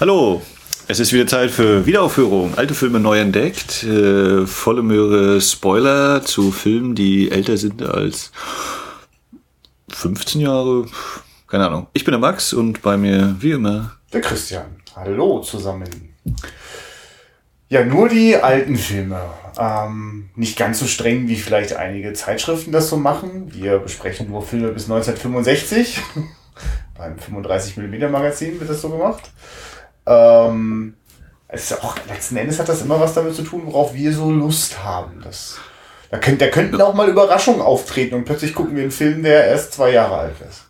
Hallo, es ist wieder Zeit für Wiederaufführung. Alte Filme neu entdeckt. Äh, volle Möhre Spoiler zu Filmen, die älter sind als 15 Jahre. Keine Ahnung. Ich bin der Max und bei mir, wie immer, der Christian. Hallo zusammen. Ja, nur die alten Filme. Ähm, nicht ganz so streng, wie vielleicht einige Zeitschriften das so machen. Wir besprechen nur Filme bis 1965. Beim 35mm Magazin wird das so gemacht. Ähm, es ist auch, letzten Endes hat das immer was damit zu tun, worauf wir so Lust haben. Das, da, könnt, da könnten auch mal Überraschungen auftreten und plötzlich gucken wir einen Film, der erst zwei Jahre alt ist.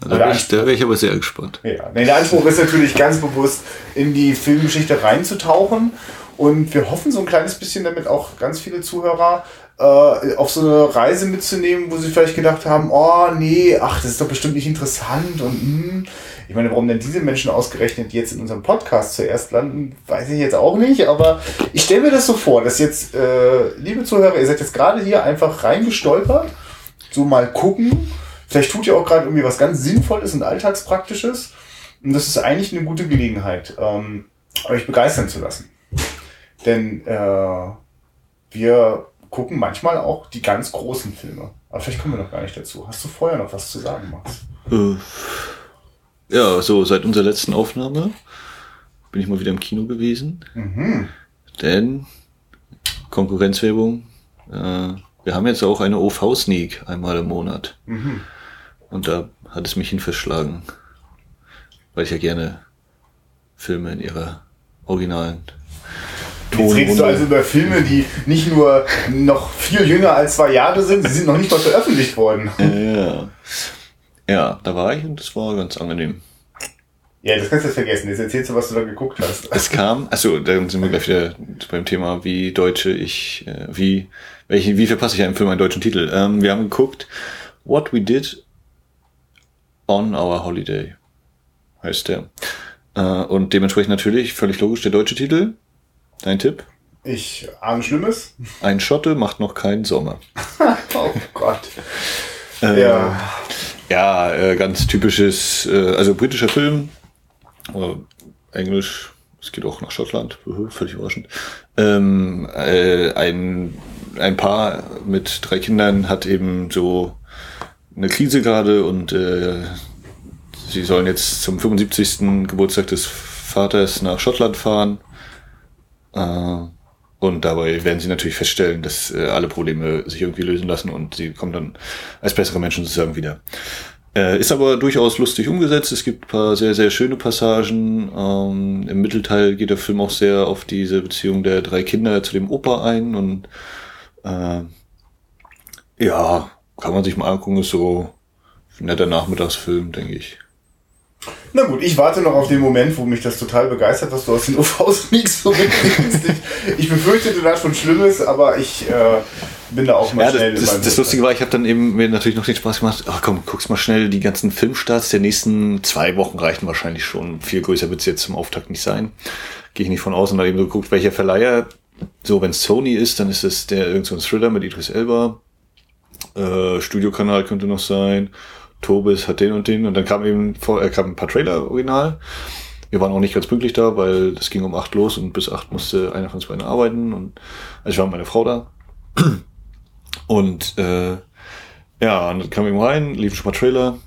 Da wäre ich, wär ich aber sehr gespannt. Ja, nee, der Anspruch ist natürlich ganz bewusst, in die Filmgeschichte reinzutauchen. Und wir hoffen so ein kleines bisschen damit auch ganz viele Zuhörer äh, auf so eine Reise mitzunehmen, wo sie vielleicht gedacht haben, oh nee, ach, das ist doch bestimmt nicht interessant und mh. Ich meine, warum denn diese Menschen ausgerechnet jetzt in unserem Podcast zuerst landen, weiß ich jetzt auch nicht, aber ich stelle mir das so vor, dass jetzt, äh, liebe Zuhörer, ihr seid jetzt gerade hier einfach reingestolpert, so mal gucken, vielleicht tut ihr auch gerade irgendwie was ganz Sinnvolles und Alltagspraktisches und das ist eigentlich eine gute Gelegenheit, ähm, euch begeistern zu lassen. Denn äh, wir gucken manchmal auch die ganz großen Filme. Aber vielleicht kommen wir noch gar nicht dazu. Hast du vorher noch was zu sagen, Max? Ja, so seit unserer letzten Aufnahme bin ich mal wieder im Kino gewesen. Mhm. Denn Konkurrenzwerbung, äh, wir haben jetzt auch eine OV-Sneak einmal im Monat. Mhm. Und da hat es mich hin verschlagen. Weil ich ja gerne Filme in ihrer originalen Jetzt redest du also über Filme, die nicht nur noch viel jünger als zwei Jahre sind, sie sind noch nicht mal veröffentlicht worden. Ja. Ja, da war ich und das war ganz angenehm. Ja, das kannst du jetzt vergessen. Jetzt erzählst du, was du da geguckt hast. Es kam, also dann sind wir gleich wieder beim Thema, wie Deutsche ich, äh, wie, welche, wie verpasse ich einem Film einen deutschen Titel? Ähm, wir haben geguckt, What We Did on Our Holiday heißt der. Äh, und dementsprechend natürlich völlig logisch der deutsche Titel. Dein Tipp? Ich ahne Schlimmes. Ein Schotte macht noch keinen Sommer. oh Gott. Äh, ja. Ja, äh, ganz typisches, äh, also britischer Film, oder Englisch, es geht auch nach Schottland, völlig überraschend. Ähm, äh, ein, ein Paar mit drei Kindern hat eben so eine Krise gerade und äh, sie sollen jetzt zum 75. Geburtstag des Vaters nach Schottland fahren. Äh, und dabei werden sie natürlich feststellen, dass äh, alle Probleme sich irgendwie lösen lassen und sie kommen dann als bessere Menschen sozusagen wieder. Äh, ist aber durchaus lustig umgesetzt. Es gibt paar sehr, sehr schöne Passagen. Ähm, Im Mittelteil geht der Film auch sehr auf diese Beziehung der drei Kinder zu dem Opa ein. Und äh, ja, kann man sich mal angucken. Ist so ein netter Nachmittagsfilm, denke ich. Na gut, ich warte noch auf den Moment, wo mich das total begeistert, dass du aus den UVs nichts so mitbringst. Ich, ich befürchtete da schon Schlimmes, aber ich äh, bin da auch mal ja, schnell. Das, das, das Lustige war, ich habe dann eben mir natürlich noch den Spaß gemacht, ach komm, guck's mal schnell, die ganzen Filmstarts der nächsten zwei Wochen reichen wahrscheinlich schon. Viel größer wird's jetzt zum Auftakt nicht sein. Gehe ich nicht von aus und dann eben so geguckt, welcher Verleiher, so wenn Sony ist, dann ist es der irgend so ein Thriller mit Idris Elba. Äh, Studiokanal könnte noch sein. Tobis hat den und den und dann kam eben vor, äh, kam ein paar Trailer original. Wir waren auch nicht ganz pünktlich da, weil das ging um acht los und bis acht musste einer von uns beiden arbeiten und also ich war mit meiner Frau da. Und äh, ja, und dann kam eben rein, lief schon mal Trailer.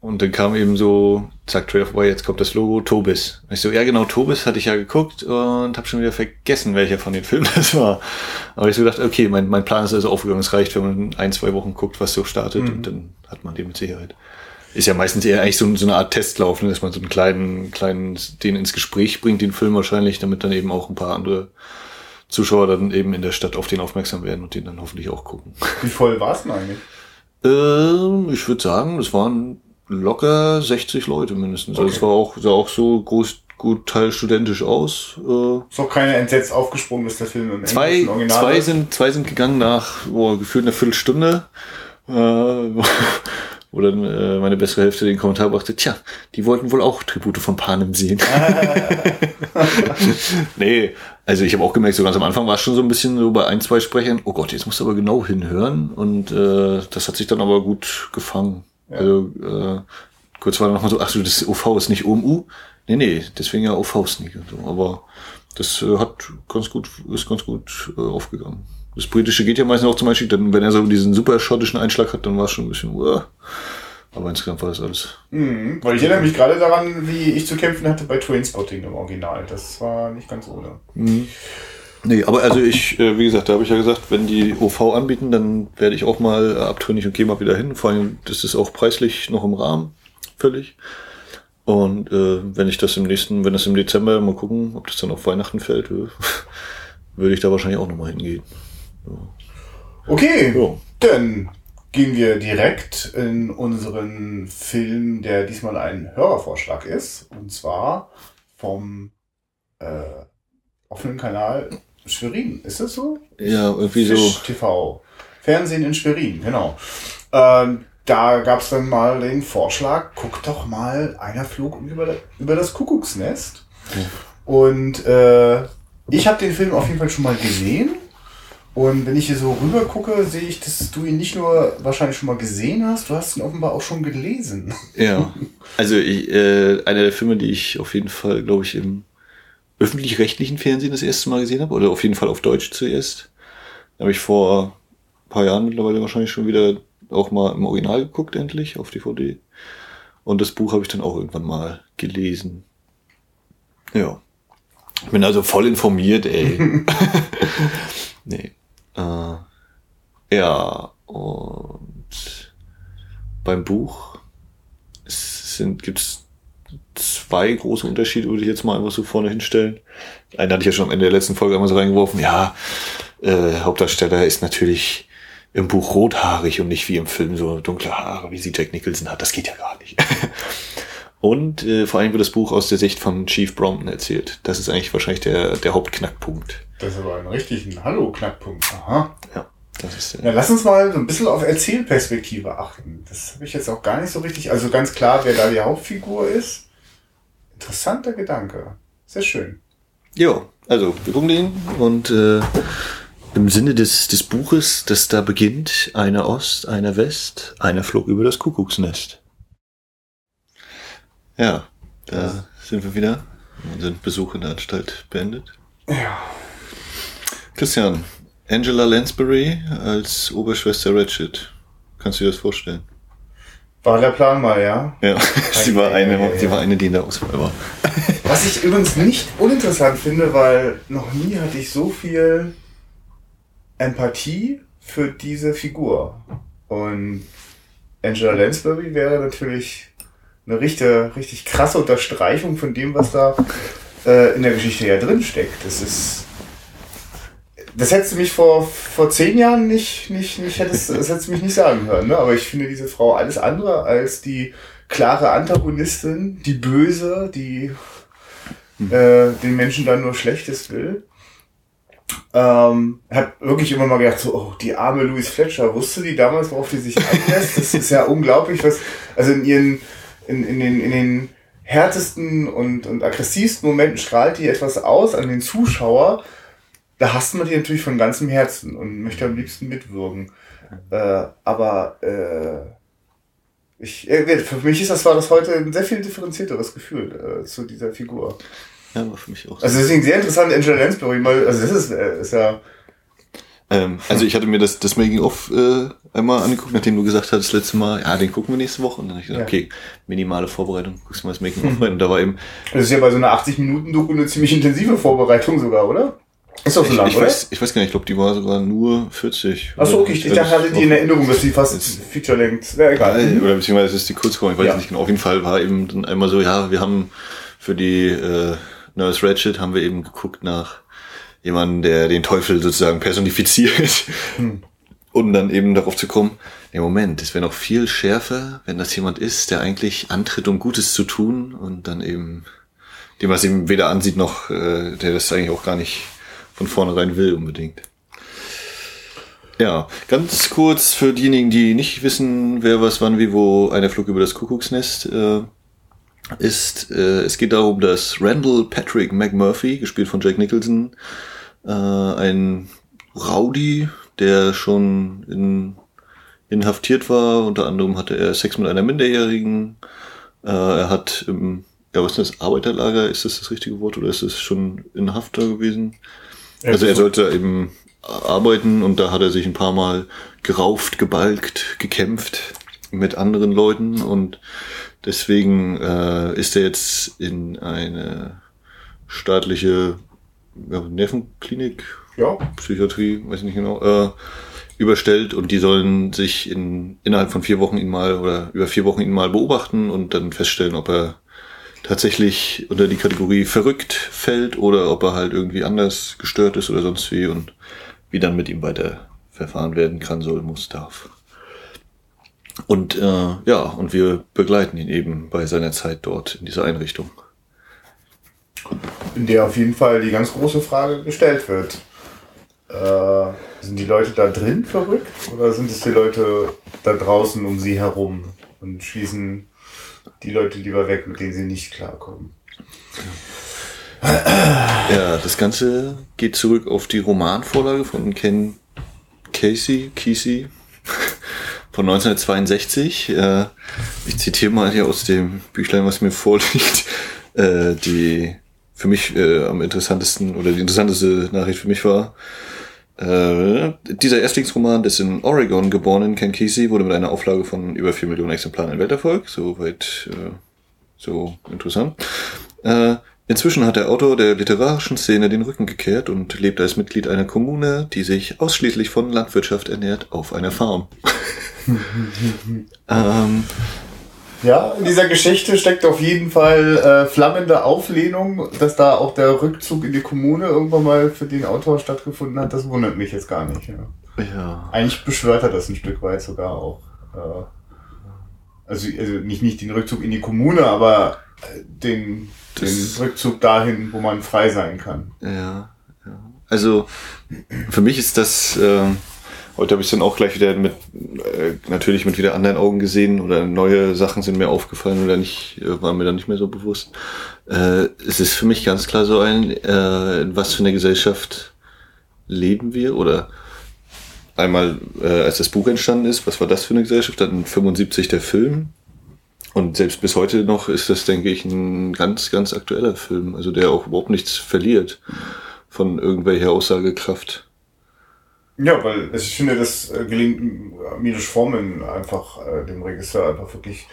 Und dann kam eben so, zack, Trailer vorbei, jetzt kommt das Logo, Tobis. Und ich so, ja genau, Tobis hatte ich ja geguckt und habe schon wieder vergessen, welcher von den Filmen das war. Aber ich so gedacht, okay, mein, mein Plan ist also aufgegangen, es reicht, wenn man ein, zwei Wochen guckt, was so startet mhm. und dann hat man den mit Sicherheit. Ist ja meistens eher eigentlich so, so eine Art Testlauf, ne, dass man so einen kleinen, kleinen, den ins Gespräch bringt, den Film wahrscheinlich, damit dann eben auch ein paar andere Zuschauer dann eben in der Stadt auf den aufmerksam werden und den dann hoffentlich auch gucken. Wie voll war es denn eigentlich? Ähm, ich würde sagen, es waren locker 60 Leute mindestens. Okay. Also es war auch, sah auch so groß, gut teil studentisch aus. Äh, ist auch keine entsetzt aufgesprungen ist der Film im zwei, Original. Zwei sind, zwei sind gegangen nach oh, gefühlt einer Viertelstunde. Äh, wo dann äh, meine bessere Hälfte den Kommentar brachte, tja, die wollten wohl auch Tribute von Panem sehen. nee, also ich habe auch gemerkt, so ganz am Anfang war es schon so ein bisschen so bei ein, zwei Sprechern, oh Gott, jetzt musst du aber genau hinhören. Und äh, das hat sich dann aber gut gefangen. Ja. Also äh, kurz war dann nochmal so, ach so, das OV ist nicht OMU. Nee, nee, deswegen ja auf Faustnik und so. Aber das äh, hat ganz gut, ist ganz gut äh, aufgegangen. Das britische geht ja meistens auch zum Beispiel, dann, wenn er so diesen super schottischen Einschlag hat, dann war es schon ein bisschen, uh, aber insgesamt war das alles. Mhm, weil ich erinnere mich gerade daran, wie ich zu kämpfen hatte bei Trainspotting im Original. Das war nicht ganz ohne. Mhm. Nee, aber also ich, äh, wie gesagt, da habe ich ja gesagt, wenn die OV anbieten, dann werde ich auch mal äh, abtrünnig und gehe mal wieder hin. Vor allem, das ist auch preislich noch im Rahmen, völlig. Und äh, wenn ich das im nächsten, wenn das im Dezember, mal gucken, ob das dann auf Weihnachten fällt, äh, würde ich da wahrscheinlich auch nochmal hingehen. Ja. Okay, ja. dann gehen wir direkt in unseren Film, der diesmal ein Hörervorschlag ist. Und zwar vom äh, offenen Kanal Schwerin. Ist das so? Ja, irgendwie Fisch so. TV. Fernsehen in Schwerin, genau. Ähm, da gab es dann mal den Vorschlag, guck doch mal, einer flog über, über das Kuckucksnest. Ja. Und äh, ich habe den Film auf jeden Fall schon mal gesehen. Und wenn ich hier so rüber gucke, sehe ich, dass du ihn nicht nur wahrscheinlich schon mal gesehen hast, du hast ihn offenbar auch schon gelesen. Ja, also ich, äh, einer der Filme, die ich auf jeden Fall, glaube ich, im öffentlich-rechtlichen Fernsehen das erste Mal gesehen habe, oder auf jeden Fall auf Deutsch zuerst. Habe ich vor ein paar Jahren mittlerweile wahrscheinlich schon wieder auch mal im Original geguckt, endlich, auf DVD. Und das Buch habe ich dann auch irgendwann mal gelesen. Ja. Ich bin also voll informiert, ey. nee. Äh, ja, und beim Buch sind, gibt's zwei große Unterschiede, würde ich jetzt mal einfach so vorne hinstellen. Einen hatte ich ja schon am Ende der letzten Folge einmal so reingeworfen. Ja, äh, Hauptdarsteller ist natürlich im Buch rothaarig und nicht wie im Film so dunkle Haare, wie sie Jack Nicholson hat. Das geht ja gar nicht. und äh, vor allem wird das Buch aus der Sicht von Chief Brompton erzählt. Das ist eigentlich wahrscheinlich der, der Hauptknackpunkt. Das ist aber ein richtiger Hallo-Knackpunkt. Aha. Ja. Das ist, äh ja, lass uns mal so ein bisschen auf Erzählperspektive achten. Das habe ich jetzt auch gar nicht so richtig. Also ganz klar, wer da die Hauptfigur ist. Interessanter Gedanke. Sehr schön. Ja, also wir gucken den und äh, im Sinne des, des Buches, das da beginnt, eine Ost, eine West, einer flog über das Kuckucksnest. Ja, da sind wir wieder. Unseren Besuch in der Anstalt beendet. Ja. Christian, Angela Lansbury als Oberschwester Ratchet. Kannst du dir das vorstellen? War der Plan mal, ja? Ja, sie war eine, sie war eine, die in der Auswahl war. Was ich übrigens nicht uninteressant finde, weil noch nie hatte ich so viel Empathie für diese Figur. Und Angela Lansbury wäre natürlich eine richtig, richtig krasse Unterstreichung von dem, was da äh, in der Geschichte ja drin steckt. Das ist. Das hättest du mich vor, vor zehn Jahren nicht, nicht, nicht hättest, das hättest du mich nicht sagen hören, ne? Aber ich finde diese Frau alles andere als die klare Antagonistin, die Böse, die hm. äh, den Menschen dann nur Schlechtes will. Ähm, hab wirklich immer mal gedacht, so, oh, die arme Louise Fletcher, wusste die damals, worauf die sich einlässt? Das ist ja unglaublich, was, also in ihren, in, in den, in den härtesten und, und aggressivsten Momenten strahlt die etwas aus an den Zuschauer. Da hasst man die natürlich von ganzem Herzen und möchte am liebsten mitwirken. Äh, aber äh, ich, äh, für mich ist das war das heute ein sehr viel differenzierteres Gefühl äh, zu dieser Figur. Ja, war für mich auch. Also deswegen sehr interessant, Angela Lansbury, weil, also das ist, äh, ist ja. Ähm, also ich hatte mir das, das Making-of äh, einmal angeguckt, nachdem du gesagt hast, das letzte Mal, ja, den gucken wir nächste Woche. Und dann habe ich gesagt, ja. okay, minimale Vorbereitung, guckst du mal das Making-of rein. Und da war eben. Das ist ja bei so einer 80-Minuten-Doku eine ziemlich intensive Vorbereitung sogar, oder? Ist doch so lang, ich, oder? Weiß, ich weiß gar nicht, ich glaube, die war sogar nur 40. Achso, okay, ich, ich dachte, hatte die in Erinnerung, dass die fast Feature-Length, ja, egal. Mhm. Oder beziehungsweise das ist die Kurzform, ich weiß ja. nicht genau. Auf jeden Fall war eben dann einmal so, ja, wir haben für die äh, Nurse Ratchet haben wir eben geguckt nach jemandem, der den Teufel sozusagen personifiziert. Hm. Und dann eben darauf zu kommen, nee, Moment, es wäre noch viel schärfer, wenn das jemand ist, der eigentlich antritt, um Gutes zu tun und dann eben, dem was ihm weder ansieht noch, äh, der das eigentlich auch gar nicht von vornherein will unbedingt. Ja, ganz kurz für diejenigen, die nicht wissen, wer was wann wie wo einer Flug über das Kuckucksnest äh, ist, äh, es geht darum, dass Randall Patrick McMurphy, gespielt von Jack Nicholson, äh, ein Rowdy, der schon in, inhaftiert war, unter anderem hatte er Sex mit einer Minderjährigen, äh, er hat im ja, was ist das, Arbeiterlager, ist das das richtige Wort oder ist es schon in Haft da gewesen? Also er sollte eben arbeiten und da hat er sich ein paar Mal gerauft, gebalgt, gekämpft mit anderen Leuten und deswegen äh, ist er jetzt in eine staatliche ja, Nervenklinik, Ja. Psychiatrie, weiß ich nicht genau, äh, überstellt und die sollen sich in, innerhalb von vier Wochen ihn mal oder über vier Wochen ihn mal beobachten und dann feststellen, ob er tatsächlich unter die Kategorie verrückt fällt oder ob er halt irgendwie anders gestört ist oder sonst wie und wie dann mit ihm weiter verfahren werden kann, soll, muss, darf. Und äh, ja, und wir begleiten ihn eben bei seiner Zeit dort in dieser Einrichtung. in der auf jeden Fall die ganz große Frage gestellt wird. Äh, sind die Leute da drin verrückt oder sind es die Leute da draußen um sie herum und schließen die Leute lieber weg, mit denen sie nicht klarkommen? Ja, das Ganze geht zurück auf die Romanvorlage von Ken Casey, Kesey von 1962. Äh, ich zitiere mal hier aus dem Büchlein, was mir vorliegt. Äh, die für mich äh, am interessantesten oder die interessanteste Nachricht für mich war, äh, dieser Erstlingsroman des in Oregon geborenen Ken Kesey wurde mit einer Auflage von über 4 Millionen Exemplaren ein Welterfolg. Soweit äh, so interessant. Äh, inzwischen hat der Autor der literarischen Szene den Rücken gekehrt und lebt als Mitglied einer Kommune, die sich ausschließlich von Landwirtschaft ernährt, auf einer Farm. ähm, Ja, in dieser Geschichte steckt auf jeden Fall äh, flammende Auflehnung, dass da auch der Rückzug in die Kommune irgendwann mal für den Autor stattgefunden hat. Das wundert mich jetzt gar nicht. Ja. ja. Eigentlich beschwört er das ein Stück weit sogar auch. Äh, also, also nicht, nicht den Rückzug in die Kommune, aber äh, den, den Rückzug dahin, wo man frei sein kann. Ja, ja. Also für mich ist das, äh, heute habe ich dann auch gleich wieder mit, äh, natürlich mit wieder anderen Augen gesehen oder neue Sachen sind mir aufgefallen oder nicht, äh, waren mir dann nicht mehr so bewusst. Äh, es ist für mich ganz klar so ein, äh, in was für eine Gesellschaft leben wir oder einmal, äh, als das Buch entstanden ist, was war das für eine Gesellschaft? Dann 75 der Film. Und selbst bis heute noch ist das, denke ich, ein ganz, ganz aktueller Film, also der auch überhaupt nichts verliert von irgendwelcher Aussagekraft. Ja, weil ich finde, das äh, gelingt Milos Forman einfach, äh, dem Regisseur, einfach wirklich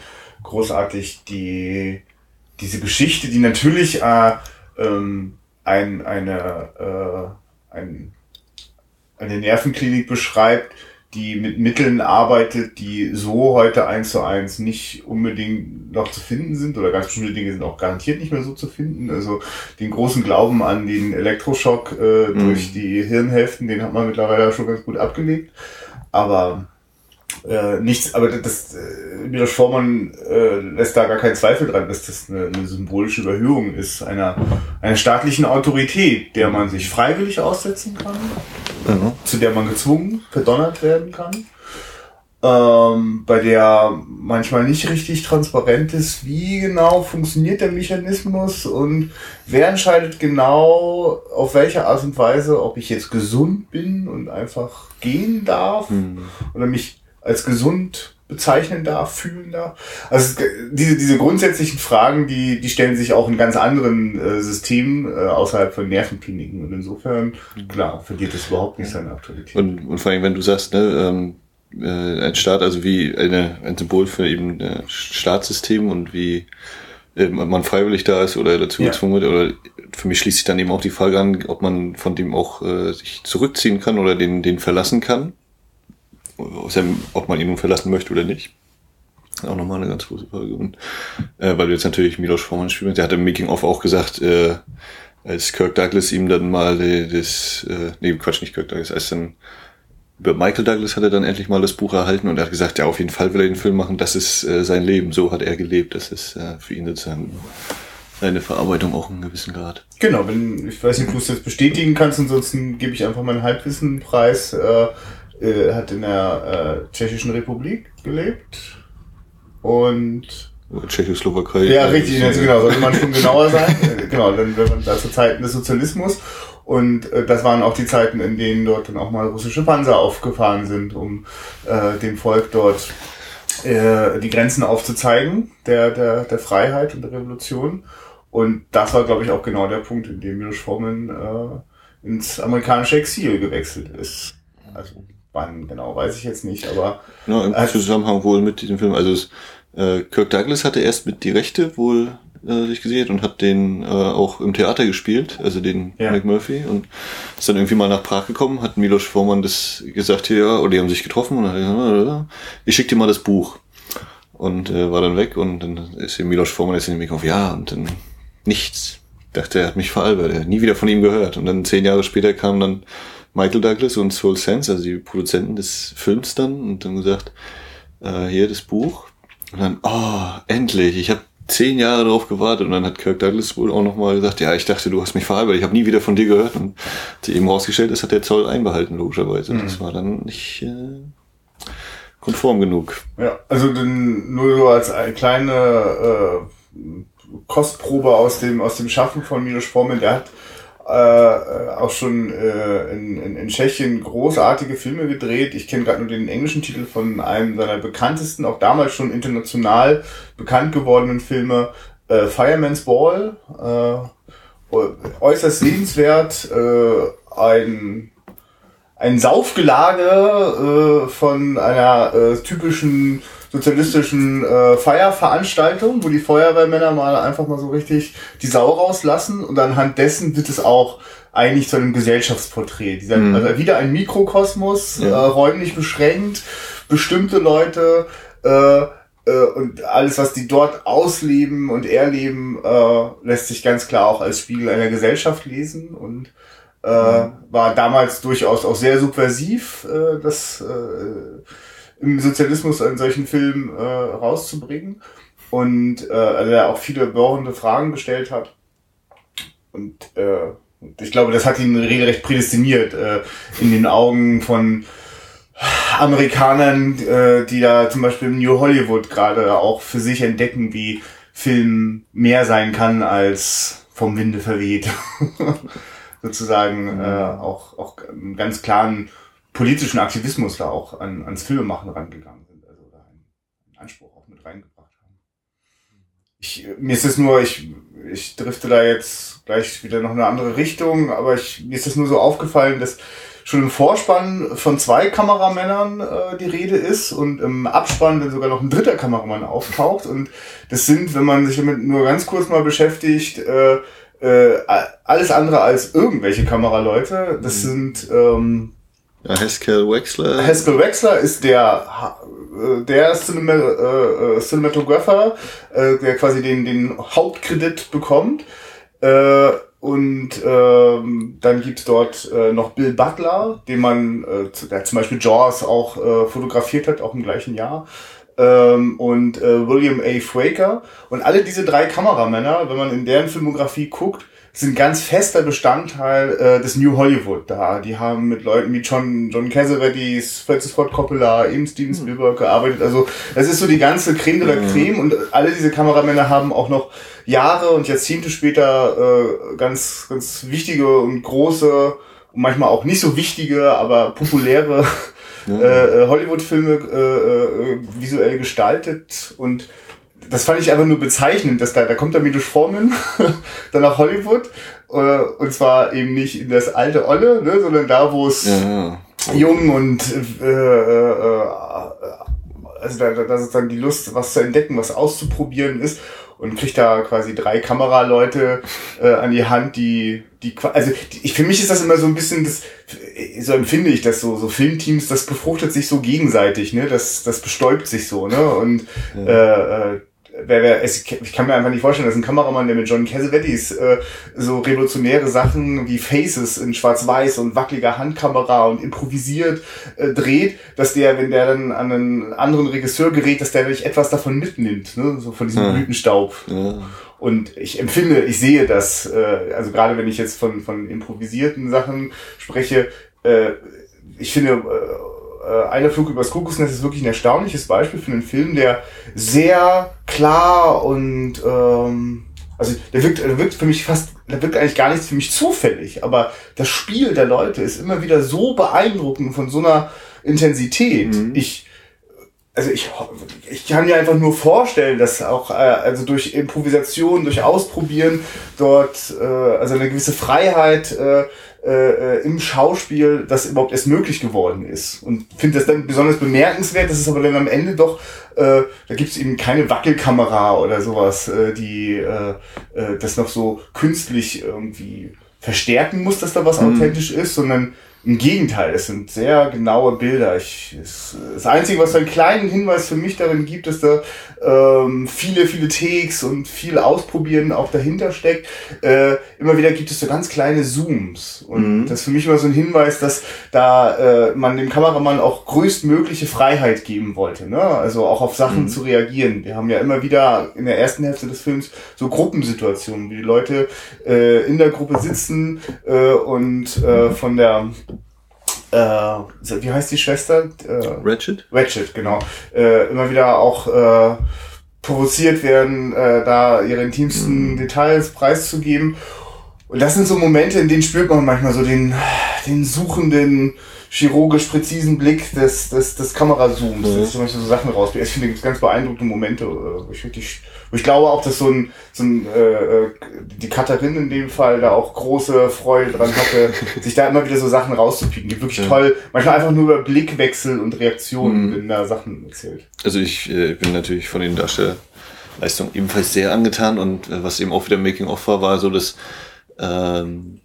großartig, die, diese Geschichte, die natürlich äh, ähm, ein, eine, äh, ein, eine Nervenklinik beschreibt, die mit Mitteln arbeitet, die so heute eins zu eins nicht unbedingt noch zu finden sind oder ganz bestimmte Dinge sind auch garantiert nicht mehr so zu finden. Also den großen Glauben an den Elektroschock äh, durch die Hirnhälften, den hat man mittlerweile schon ganz gut abgelegt. Aber äh, nichts, aber das, äh, Milos Forman äh, lässt da gar keinen Zweifel dran, dass das eine, eine symbolische Überhöhung ist einer, einer staatlichen Autorität, der man sich freiwillig aussetzen kann Ja. zu der man gezwungen, verdonnert werden kann, ähm, bei der manchmal nicht richtig transparent ist, wie genau funktioniert der Mechanismus und wer entscheidet genau, auf welche Art und Weise, ob ich jetzt gesund bin und einfach gehen darf oder mich als gesund bezeichnen darf, fühlen darf. Also es- diese, diese grundsätzlichen Fragen, die, die stellen sich auch in ganz anderen äh, Systemen äh, außerhalb von Nervenkliniken. Und insofern, klar, verliert es überhaupt nicht seine Aktualität. Und, und vor allem, wenn du sagst, ne, ähm, äh, ein Staat, also wie eine, ein Symbol für eben ein Staatssystem und wie äh, man freiwillig da ist oder dazu Ja. gezwungen wird, oder für mich schließt sich dann eben auch die Frage an, ob man von dem auch äh, sich zurückziehen kann oder den, den verlassen kann. Ob man ihn nun verlassen möchte oder nicht. Auch nochmal eine ganz große Frage. Und, äh, weil du jetzt natürlich Milos Forman spielst, der hat im Making-of auch gesagt, äh, als Kirk Douglas ihm dann mal äh, das, äh, nee, Quatsch, nicht Kirk Douglas, als dann über Michael Douglas hat er dann endlich mal das Buch erhalten und er hat gesagt, ja, auf jeden Fall will er den Film machen, das ist äh, sein Leben, so hat er gelebt, das ist äh, für ihn sozusagen seine Verarbeitung auch einen gewissen Grad. Genau, wenn, ich weiß nicht, ob du es jetzt bestätigen kannst, ansonsten gebe ich einfach meinen Halbwissenpreis. Äh, äh, hat in der äh, Tschechischen Republik gelebt. Und Tschechoslowakei. ja, richtig, so- also genau, sollte man schon genauer sein. Genau, dann wenn man da zu Zeiten des Sozialismus. Und äh, das waren auch die Zeiten, in denen dort dann auch mal russische Panzer aufgefahren sind, um äh, dem Volk dort äh, die Grenzen aufzuzeigen der, der, der Freiheit und der Revolution. Und das war, glaube ich, auch genau der Punkt, in dem Milos Forman äh, ins amerikanische Exil gewechselt ist. Also wann genau, weiß ich jetzt nicht, aber... Ja, im Zusammenhang wohl mit diesem Film. Also es, äh, Kirk Douglas hatte erst mit die Rechte wohl äh, sich gesehen und hat den äh, auch im Theater gespielt, also den ja. McMurphy und ist dann irgendwie mal nach Prag gekommen, hat Milos Forman das gesagt, ja, oder die haben sich getroffen und hat gesagt, ich schick dir mal das Buch und äh, war dann weg und dann ist Milos Forman jetzt in den auf ja und dann nichts. Dachte, er hat mich veralbert, er hat nie wieder von ihm gehört und dann zehn Jahre später kam dann Michael Douglas und Soul Sense, also die Produzenten des Films dann und dann gesagt, äh, hier das Buch und dann, oh, endlich, ich habe zehn Jahre darauf gewartet und dann hat Kirk Douglas wohl auch nochmal gesagt, ja, ich dachte, du hast mich verhalbert, ich habe nie wieder von dir gehört und sie eben rausgestellt ist, hat der Zoll einbehalten, logischerweise. Mhm. Das war dann nicht äh, konform genug. Ja, also dann nur so als eine kleine äh, Kostprobe aus dem, aus dem Schaffen von Milos Forman, der hat äh, auch schon äh, in, in, in Tschechien großartige Filme gedreht. Ich kenne gerade nur den englischen Titel von einem seiner bekanntesten, auch damals schon international bekannt gewordenen Filme, äh, Fireman's Ball. Äh, äußerst sehenswert. Äh, ein ein Saufgelage äh, von einer äh, typischen sozialistischen äh, Feierveranstaltung, wo die Feuerwehrmänner mal einfach mal so richtig die Sau rauslassen und anhand dessen wird es auch eigentlich zu einem Gesellschaftsporträt. Dieser, mhm. Also wieder ein Mikrokosmos, ja. äh, räumlich beschränkt, bestimmte Leute äh, äh, und alles, was die dort ausleben und erleben, äh, lässt sich ganz klar auch als Spiegel einer Gesellschaft lesen und äh, mhm. war damals durchaus auch sehr subversiv, äh, das äh, im Sozialismus einen solchen Film äh, rauszubringen. Und äh, also er auch viele bohrende Fragen gestellt hat. Und äh, ich glaube, das hat ihn regelrecht prädestiniert äh, in den Augen von Amerikanern, äh, die da zum Beispiel im New Hollywood gerade auch für sich entdecken, wie Film mehr sein kann als vom Winde verweht. Sozusagen äh, auch, auch einen ganz klaren politischen Aktivismus da auch an, ans Filmemachen rangegangen sind, also da einen, einen Anspruch auch mit reingebracht haben. Ich, mir ist es nur, ich, ich drifte da jetzt gleich wieder noch eine andere Richtung, aber ich, mir ist es nur so aufgefallen, dass schon im Vorspann von zwei Kameramännern äh, die Rede ist und im Abspann dann sogar noch ein dritter Kameramann auftaucht. Und das sind, wenn man sich damit nur ganz kurz mal beschäftigt, äh, äh, alles andere als irgendwelche Kameraleute. Das mhm. sind ähm, ja, Haskell Wexler. Haskell Wexler ist der äh, der Cinema, äh, Cinematographer, äh, der quasi den, den Hauptkredit bekommt. Äh, und ähm, dann gibt's dort äh, noch Bill Butler, den man, äh, der zum Beispiel Jaws auch äh, fotografiert hat, auch im gleichen Jahr. Ähm, und äh, William A. Fraker. Und alle diese drei Kameramänner, wenn man in deren Filmografie guckt, sind ganz fester Bestandteil äh, des New Hollywood da. Die haben mit Leuten wie John, John Cassavetes, Francis Ford Coppola, eben Steven hm. Spielberg gearbeitet. Also das ist so die ganze Creme de la Creme und alle diese Kameramänner haben auch noch Jahre und Jahrzehnte später äh, ganz, ganz wichtige und große und manchmal auch nicht so wichtige, aber populäre ja. Äh, äh, Hollywood-Filme äh, äh, visuell gestaltet und das fand ich einfach nur bezeichnend, dass da, da kommt der Milos Forman dann nach Hollywood äh, und zwar eben nicht in das alte Olle, ne, sondern da, wo es ja, jung und äh, äh, äh, also da, da sozusagen die Lust, was zu entdecken, was auszuprobieren ist und kriegt da quasi drei Kameraleute äh, an die Hand, die, die, also ich, für mich ist das immer so ein bisschen das, so empfinde ich das so, so Filmteams, das befruchtet sich so gegenseitig, ne, das, das bestäubt sich so, ne, und ja. äh, äh, wer, wer, es, ich kann mir einfach nicht vorstellen, dass ein Kameramann, der mit John Cassavetes äh, so revolutionäre Sachen wie Faces in Schwarz-Weiß und wackeliger Handkamera und improvisiert äh, dreht, dass der, wenn der dann an einen anderen Regisseur gerät, dass der nicht etwas davon mitnimmt, ne? so von diesem ja. Blütenstaub. Ja. Und ich empfinde, ich sehe das, äh, also gerade wenn ich jetzt von, von improvisierten Sachen spreche, äh, ich finde, äh, äh, Einer Flug übers Kuckucksnest ist wirklich ein erstaunliches Beispiel für einen Film, der sehr klar und ähm, also der wirkt, der wirkt für mich fast, der wirkt eigentlich gar nichts für mich zufällig, aber das Spiel der Leute ist immer wieder so beeindruckend von so einer Intensität. Mhm. Ich also ich, ich kann mir einfach nur vorstellen, dass auch äh, also durch Improvisation, durch Ausprobieren dort äh, also eine gewisse Freiheit äh, äh, im Schauspiel das überhaupt erst möglich geworden ist. Und finde das dann besonders bemerkenswert, dass es aber dann am Ende doch, äh, da gibt es eben keine Wackelkamera oder sowas, äh, die äh, äh, das noch so künstlich irgendwie verstärken muss, dass da was mhm. authentisch ist, sondern im Gegenteil, es sind sehr genaue Bilder. Ich, es, das Einzige, was einen kleinen Hinweis für mich darin gibt, ist da ähm, viele, viele Takes und viel Ausprobieren auch dahinter steckt. Äh, immer wieder gibt es so ganz kleine Zooms. Und mhm. das ist für mich immer so ein Hinweis, dass da äh, man dem Kameramann auch größtmögliche Freiheit geben wollte. Ne? Also auch auf Sachen mhm. zu reagieren. Wir haben ja immer wieder in der ersten Hälfte des Films so Gruppensituationen, wie die Leute äh, in der Gruppe sitzen äh, und äh, von der äh, wie heißt die Schwester? Äh, Ratchet? Ratchet, genau. Äh, immer wieder auch äh, provoziert werden, äh, da ihre intimsten mhm. Details preiszugeben. Und das sind so Momente, in denen spürt man manchmal so den, den suchenden, chirurgisch präzisen Blick des, des, des Kamerazooms, mhm. dass zum Beispiel so Sachen rausbringt. Ich finde, es ganz beeindruckende Momente, äh, wo ich wirklich, wo ich glaube auch, dass so ein, so ein äh, äh, die Katharin in dem Fall da auch große Freude dran hatte, sich da immer wieder so Sachen rauszupicken. Gibt wirklich ja. toll, manchmal einfach nur über Blickwechsel und Reaktionen, mhm. wenn da Sachen erzählt. Also ich äh, bin natürlich von den Darstellerleistungen ebenfalls sehr angetan und äh, was eben auch wieder Making-of war, war so, dass ähm,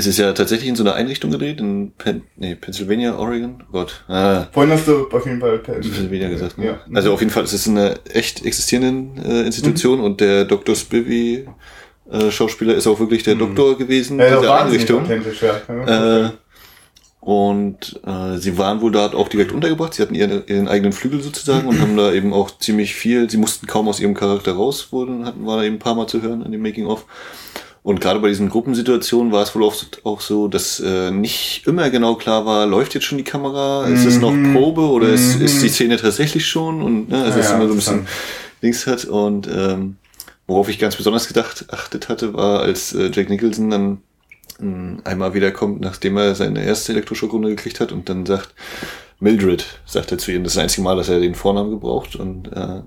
es ist ja tatsächlich in so einer Einrichtung gedreht, in Pen nee, Pennsylvania, Oregon. Oh Gott. Ah. Vorhin hast du auf jeden Fall Pennsylvania gesagt. Ne? Ja. Also auf jeden Fall ist es eine echt existierende äh, Institution mhm. und der Dr. Spivey äh, Schauspieler ist auch wirklich der mhm. Doktor gewesen ja, dieser Einrichtung. Ja. Äh, und äh, sie waren wohl dort auch direkt untergebracht. Sie hatten ihren, ihren eigenen Flügel sozusagen und haben da eben auch ziemlich viel. Sie mussten kaum aus ihrem Charakter raus, wurden, hatten, war da eben ein paar Mal zu hören an dem Making of. Und gerade bei diesen Gruppensituationen war es wohl oft auch so, dass äh, nicht immer genau klar war, läuft jetzt schon die Kamera, ist es noch mhm. Probe oder mhm. ist, ist die mhm. Szene tatsächlich schon? Und ne, also ja, es immer so ein bisschen Links hat. Und ähm, worauf ich ganz besonders gedacht achtet hatte, war, als äh, Jack Nicholson dann äh, einmal wiederkommt, nachdem er seine erste Elektroschockrunde gekriegt hat und dann sagt, Mildred, sagt er zu ihm, das ist das einzige Mal, dass er den Vornamen gebraucht. Und äh,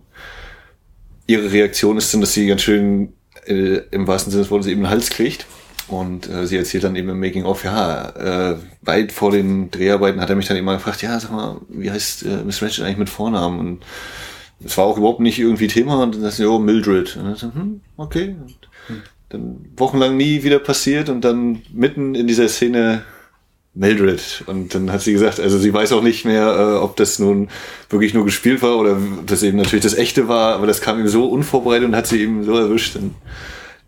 ihre Reaktion ist dann, dass sie ganz schön äh, im wahrsten Sinne des Wortes eben einen Hals kriegt. Und äh, sie erzählt dann eben im Making-of, ja, äh, weit vor den Dreharbeiten hat er mich dann immer gefragt, ja, sag mal, wie heißt äh, Miss Ratchet eigentlich mit Vornamen? Und es war auch überhaupt nicht irgendwie Thema und dann sagte sie, oh, Mildred. Und dann so, hm, okay. Und dann wochenlang nie wieder passiert und dann mitten in dieser Szene Mildred. Und dann hat sie gesagt, also sie weiß auch nicht mehr, äh, ob das nun wirklich nur gespielt war oder das eben natürlich das echte war, aber das kam ihm so unvorbereitet und hat sie eben so erwischt. Und,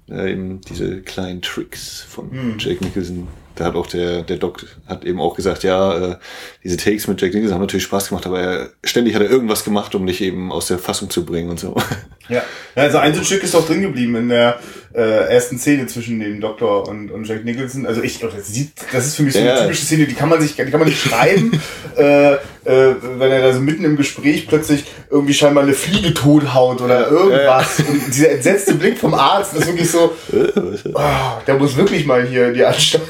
äh, eben diese kleinen Tricks von hm. Jake Nicholson. Da hat auch der, der Doc hat eben auch gesagt, ja, äh, diese Takes mit Jack Nicholson haben natürlich Spaß gemacht, aber er, ständig hat er irgendwas gemacht, um dich eben aus der Fassung zu bringen und so. Ja, ja also ein so Stück ist auch drin geblieben in der äh, ersten Szene zwischen dem Doktor und, und Jack Nicholson. Also ich, das, sieht, das ist für mich so eine ja. typische Szene, die kann man sich, die kann man nicht schreiben, äh, äh, wenn er da so mitten im Gespräch plötzlich irgendwie scheinbar eine Fliege tothaut oder irgendwas. Ja. Und dieser entsetzte Blick vom Arzt ist wirklich so, oh, der muss wirklich mal hier die Anstalt.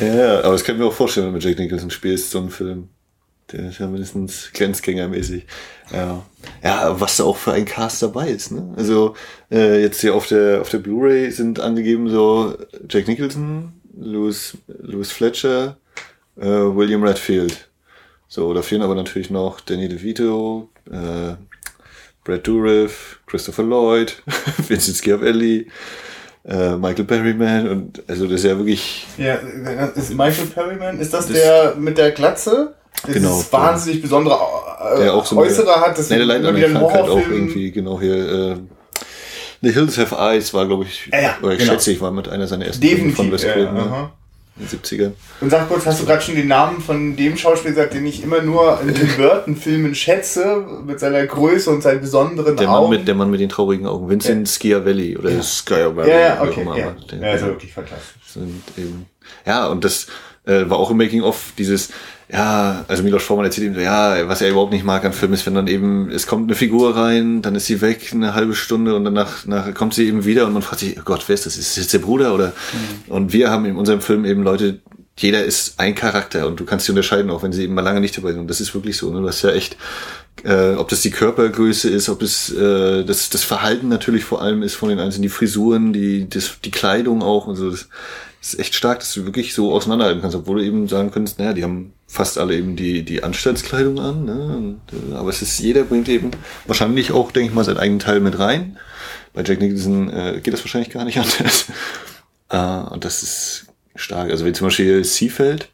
ja, aber das kann ich mir auch vorstellen, wenn du mit Jack Nicholson spielst, so ein Film. Der ist ja mindestens Grenzgängermäßig. Ja. ja, was da auch für ein Cast dabei ist. Ne? Also äh, jetzt hier auf der auf der Blu-ray sind angegeben so Jack Nicholson, Louis, Louis Fletcher, äh, William Redfield. So, da fehlen aber natürlich noch Danny DeVito, äh, Brad Dourif, Christopher Lloyd, Vincent Schiavelli, äh, Michael Perryman und also das ist ja wirklich. Ja, ist Michael Perryman, ist das, das der mit der Glatze? Das genau, ist wahnsinnig der, besondere äh, der auch so Äußere hat. Das nee, der leider wieder ein Horrorfilm. auch irgendwie, genau hier. Äh, The Hills Have Eyes war, glaube ich, ja, ja, oder ich genau. schätze, ich war mit einer seiner ersten Definitiv, von Wes Craven. Ja, ja. In den 70ern. Und sag kurz, hast du gerade schon den Namen von dem Schauspieler gesagt, den ich immer nur in den Burton-Filmen schätze, mit seiner Größe und seinen besonderen der Augen? Mann mit, der Mann mit den traurigen Augen, Vincent ja. Schiavelli oder ja. Schiavelli. Ja, ja, okay. Ja, ja ist wirklich fantastisch. Sind eben, ja, und das äh, war auch im Making-of dieses, ja, also Milos Forman erzählt ihm so, ja, was er überhaupt nicht mag an Filmen ist, wenn dann eben, es kommt eine Figur rein, dann ist sie weg eine halbe Stunde und danach nach, kommt sie eben wieder und man fragt sich, oh Gott, wer ist das? Ist das jetzt der Bruder oder? Mhm. Und wir haben in unserem Film eben Leute, jeder ist ein Charakter und du kannst sie unterscheiden, auch wenn sie eben mal lange nicht dabei sind. Und das ist wirklich so. Ne? Du hast ja echt, äh, ob das die Körpergröße ist, ob es äh, das, das Verhalten natürlich vor allem ist von den Einzelnen, die Frisuren, die, das, die Kleidung auch und so. Das, ist echt stark, dass du wirklich so auseinanderhalten kannst, obwohl du eben sagen könntest, naja, die haben fast alle eben die, die Anstaltskleidung an. Ne? Und, äh, aber es ist, jeder bringt eben wahrscheinlich auch, denke ich mal, seinen eigenen Teil mit rein. Bei Jack Nicholson äh, geht das wahrscheinlich gar nicht anders. äh, und das ist stark. Also wie zum Beispiel Seafeld,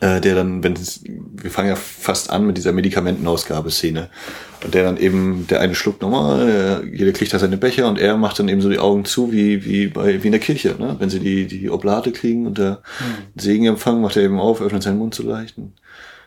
äh, der dann, wenn wir fangen ja fast an mit dieser Medikamentenausgabeszene und der dann eben, der eine schluckt nochmal, jeder kriegt da seine Becher und er macht dann eben so die Augen zu, wie, wie bei, wie in der Kirche, ne? Wenn sie die, die Oblate kriegen und der mhm. Segen empfangen, macht er eben auf, öffnet seinen Mund so leicht. Und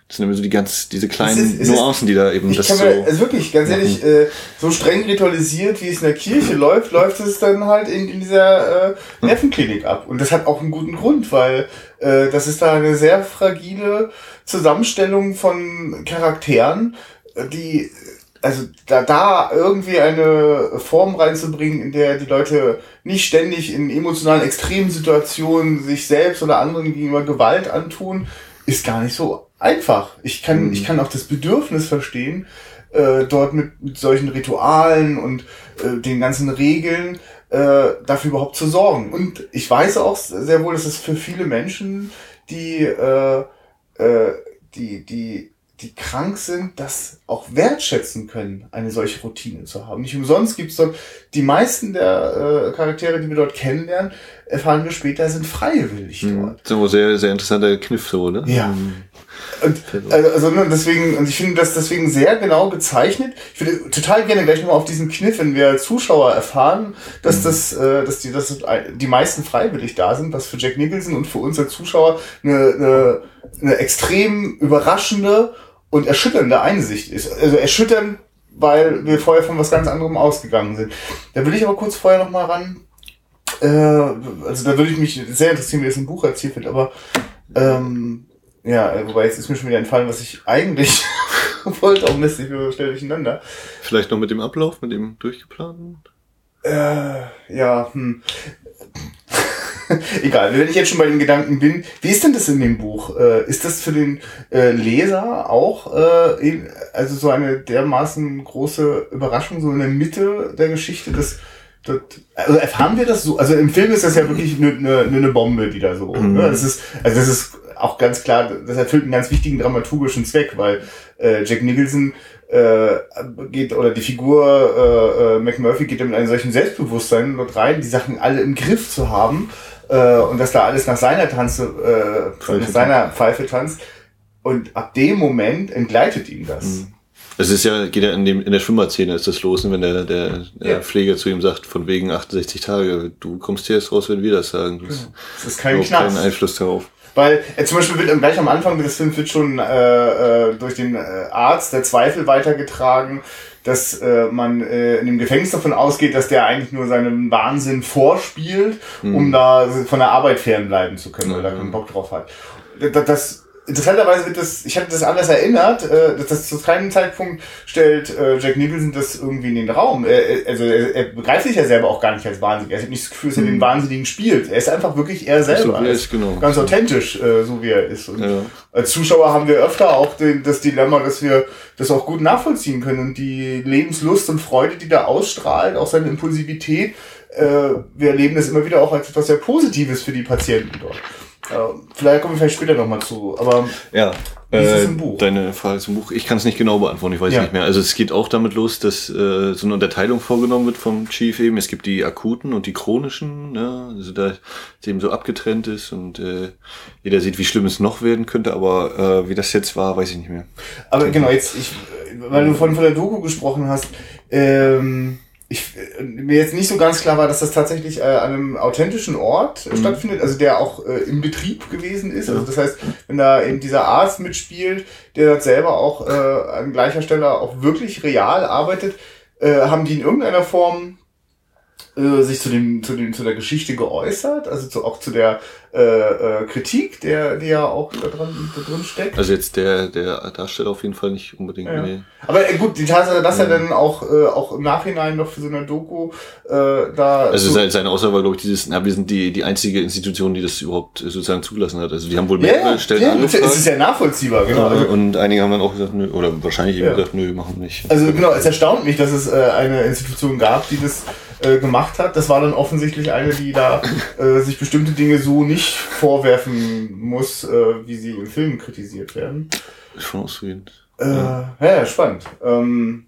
das sind immer so die ganz, diese kleinen ist, Nuancen, die da eben das so. Mir, also wirklich, ganz machen. ehrlich, äh, so streng ritualisiert, wie es in der Kirche läuft, läuft es dann halt in, in dieser äh, Nervenklinik ab. Und das hat auch einen guten Grund, weil äh, das ist da eine sehr fragile Zusammenstellung von Charakteren, die also da, da irgendwie eine Form reinzubringen, in der die Leute nicht ständig in emotionalen Extremsituationen sich selbst oder anderen gegenüber Gewalt antun, ist gar nicht so einfach. Ich kann, mhm. ich kann auch das Bedürfnis verstehen, äh, dort mit, mit solchen Ritualen und äh, den ganzen Regeln äh, dafür überhaupt zu sorgen. Und ich weiß auch sehr wohl, dass es für viele Menschen, die, äh, äh, die, die die krank sind, das auch wertschätzen können, eine solche Routine zu haben. Nicht umsonst gibt es dort, die meisten der äh, Charaktere, die wir dort kennenlernen, erfahren wir später, sind freiwillig mhm. dort. So sehr, sehr interessanter Kniff so, ne? Ja. Mhm. Und, also, also ne, deswegen, und ich finde das deswegen sehr genau gezeichnet. Ich würde total gerne gleich nochmal auf diesen Kniff, wenn wir Zuschauer erfahren, dass mhm. das, äh, dass die, dass die meisten freiwillig da sind, was für Jack Nicholson und für uns als Zuschauer eine, eine, eine extrem überraschende und erschütternde Einsicht ist. Also erschütternd, weil wir vorher von was ganz anderem ausgegangen sind. Da will ich aber kurz vorher noch mal ran. Äh, also da würde ich mich sehr interessieren, wie das im Buch erzählt wird, aber ähm, ja, wobei jetzt ist mir schon wieder entfallen, was ich eigentlich wollte. Auch Mist, ich bin schnell durcheinander. Vielleicht noch mit dem Ablauf, mit dem durchgeplanten? Äh, ja, hm. Egal, wenn ich jetzt schon bei den Gedanken bin, wie ist denn das in dem Buch? Äh, ist das für den äh, Leser auch äh, also so eine dermaßen große Überraschung, so in der Mitte der Geschichte, dass das, also erfahren wir das so? Also im Film ist das ja wirklich eine, eine, eine Bombe, die da so. Mhm. Ne? Das ist, also das ist auch ganz klar, das erfüllt einen ganz wichtigen dramaturgischen Zweck, weil äh, Jack Nicholson äh, geht oder die Figur äh, äh, McMurphy geht mit einem solchen Selbstbewusstsein dort rein, die Sachen alle im Griff zu haben äh, und dass da alles nach seiner Tanze, äh, nach seiner Pfeife tanzt. Und ab dem Moment entgleitet ihm das. Mhm. Es ist ja, geht ja in, dem, in der Schwimmerszene ist das los, wenn der, der, der ja. Pfleger zu ihm sagt, von wegen 68 Tage, du kommst hier erst raus, wenn wir das sagen. Das, genau. das ist kein keinen Einfluss darauf. Weil äh, zum Beispiel wird gleich am Anfang des Films wird schon äh, äh, durch den äh, Arzt der Zweifel weitergetragen, dass äh, man äh, in dem Gefängnis davon ausgeht, dass der eigentlich nur seinen Wahnsinn vorspielt, mhm. um da von der Arbeit fernbleiben zu können, weil er keinen Bock drauf hat. Das, das interessanterweise wird das, ich hatte das anders erinnert, äh, dass das zu keinem Zeitpunkt stellt äh, Jack Nicholson das irgendwie in den Raum. Er, also er, er begreift sich ja selber auch gar nicht als Wahnsinnig. Er hat nicht das Gefühl, dass er den mhm. Wahnsinnigen spielt. Er ist einfach wirklich er selber. So, ist, genau. Ganz authentisch, äh, so wie er ist. Und ja. als Zuschauer haben wir öfter auch den, das Dilemma, dass wir das auch gut nachvollziehen können und die Lebenslust und Freude, die da ausstrahlt, auch seine Impulsivität, äh, wir erleben das immer wieder auch als etwas sehr Positives für die Patienten dort. Vielleicht kommen wir vielleicht später nochmal zu, aber ja, wie ist es im äh, Buch? Deine Frage zum Buch, ich kann es nicht genau beantworten, ich weiß ja. nicht mehr. Also es geht auch damit los, dass äh, so eine Unterteilung vorgenommen wird vom Chief eben. Es gibt die akuten und die chronischen, ne? also da es eben so abgetrennt ist und äh, jeder sieht, wie schlimm es noch werden könnte, aber äh, wie das jetzt war, weiß ich nicht mehr. Aber genau, jetzt, ich, weil du von, von der Doku gesprochen hast, ähm, ich, mir jetzt nicht so ganz klar war, dass das tatsächlich äh, an einem authentischen Ort mhm. stattfindet, also der auch äh, im Betrieb gewesen ist. Also das heißt, wenn da eben dieser Arzt mitspielt, der dort selber auch äh, an gleicher Stelle auch wirklich real arbeitet, äh, haben die in irgendeiner Form äh, sich zu, dem, zu, dem, zu der Geschichte geäußert, also zu, auch zu der äh, äh, Kritik, der, die ja auch da drin, da drin steckt. Also jetzt der, der Darsteller auf jeden Fall nicht unbedingt. Ja. Nee. Aber äh, gut, die Tatsache, dass er dann auch, äh, auch im Nachhinein noch für so eine Doku äh, da. Also so- seine, seine Aussage war, glaube ich, dieses, na, wir sind die, die einzige Institution, die das überhaupt äh, sozusagen zugelassen hat. Also die haben wohl ja, mehrere ja, Stellen ja, es angefragt. ist ja nachvollziehbar, genau. äh, Also, und einige haben dann auch gesagt, nö, oder wahrscheinlich eben Ja. gesagt, nö, machen wir nicht. also genau, es erstaunt mich, dass es äh, eine Institution gab, die das äh, gemacht hat. Das war dann offensichtlich eine, die da äh, sich bestimmte Dinge so nicht vorwerfen muss, äh, wie sie im Film kritisiert werden. Schon auszugehen. Äh, ja, ja, spannend. Ähm,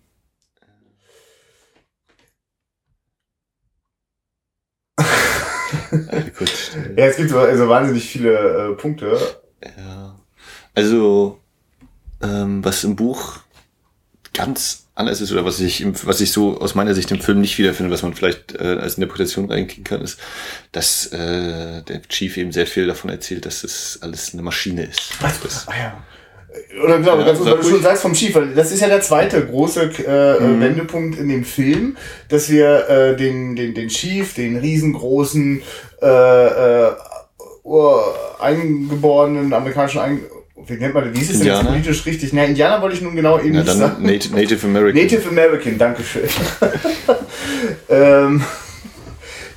Ja, es gibt so also wahnsinnig viele äh, Punkte. Ja. Also, ähm, was im Buch ganz anders ist oder was ich, im, was ich so aus meiner Sicht im Film nicht wiederfinde, was man vielleicht äh, als Interpretation reinkriegen kann, ist, dass äh, der Chief eben sehr viel davon erzählt, dass das alles eine Maschine ist. Das, Ah ja. Oder genau, Ja, ganz sag weil du schon sagst vom Chief, weil das ist ja der zweite große äh, Mhm. Wendepunkt in dem Film, dass wir äh, den, den, den Chief, den riesengroßen äh, äh, ur- eingeborenen amerikanischen wie nennt man das? Wie ist es denn jetzt Indianer? politisch richtig? Na, Indianer wollte ich nun genau eben ja, nicht sagen. Native, Native American. Native American, Dankeschön. ähm,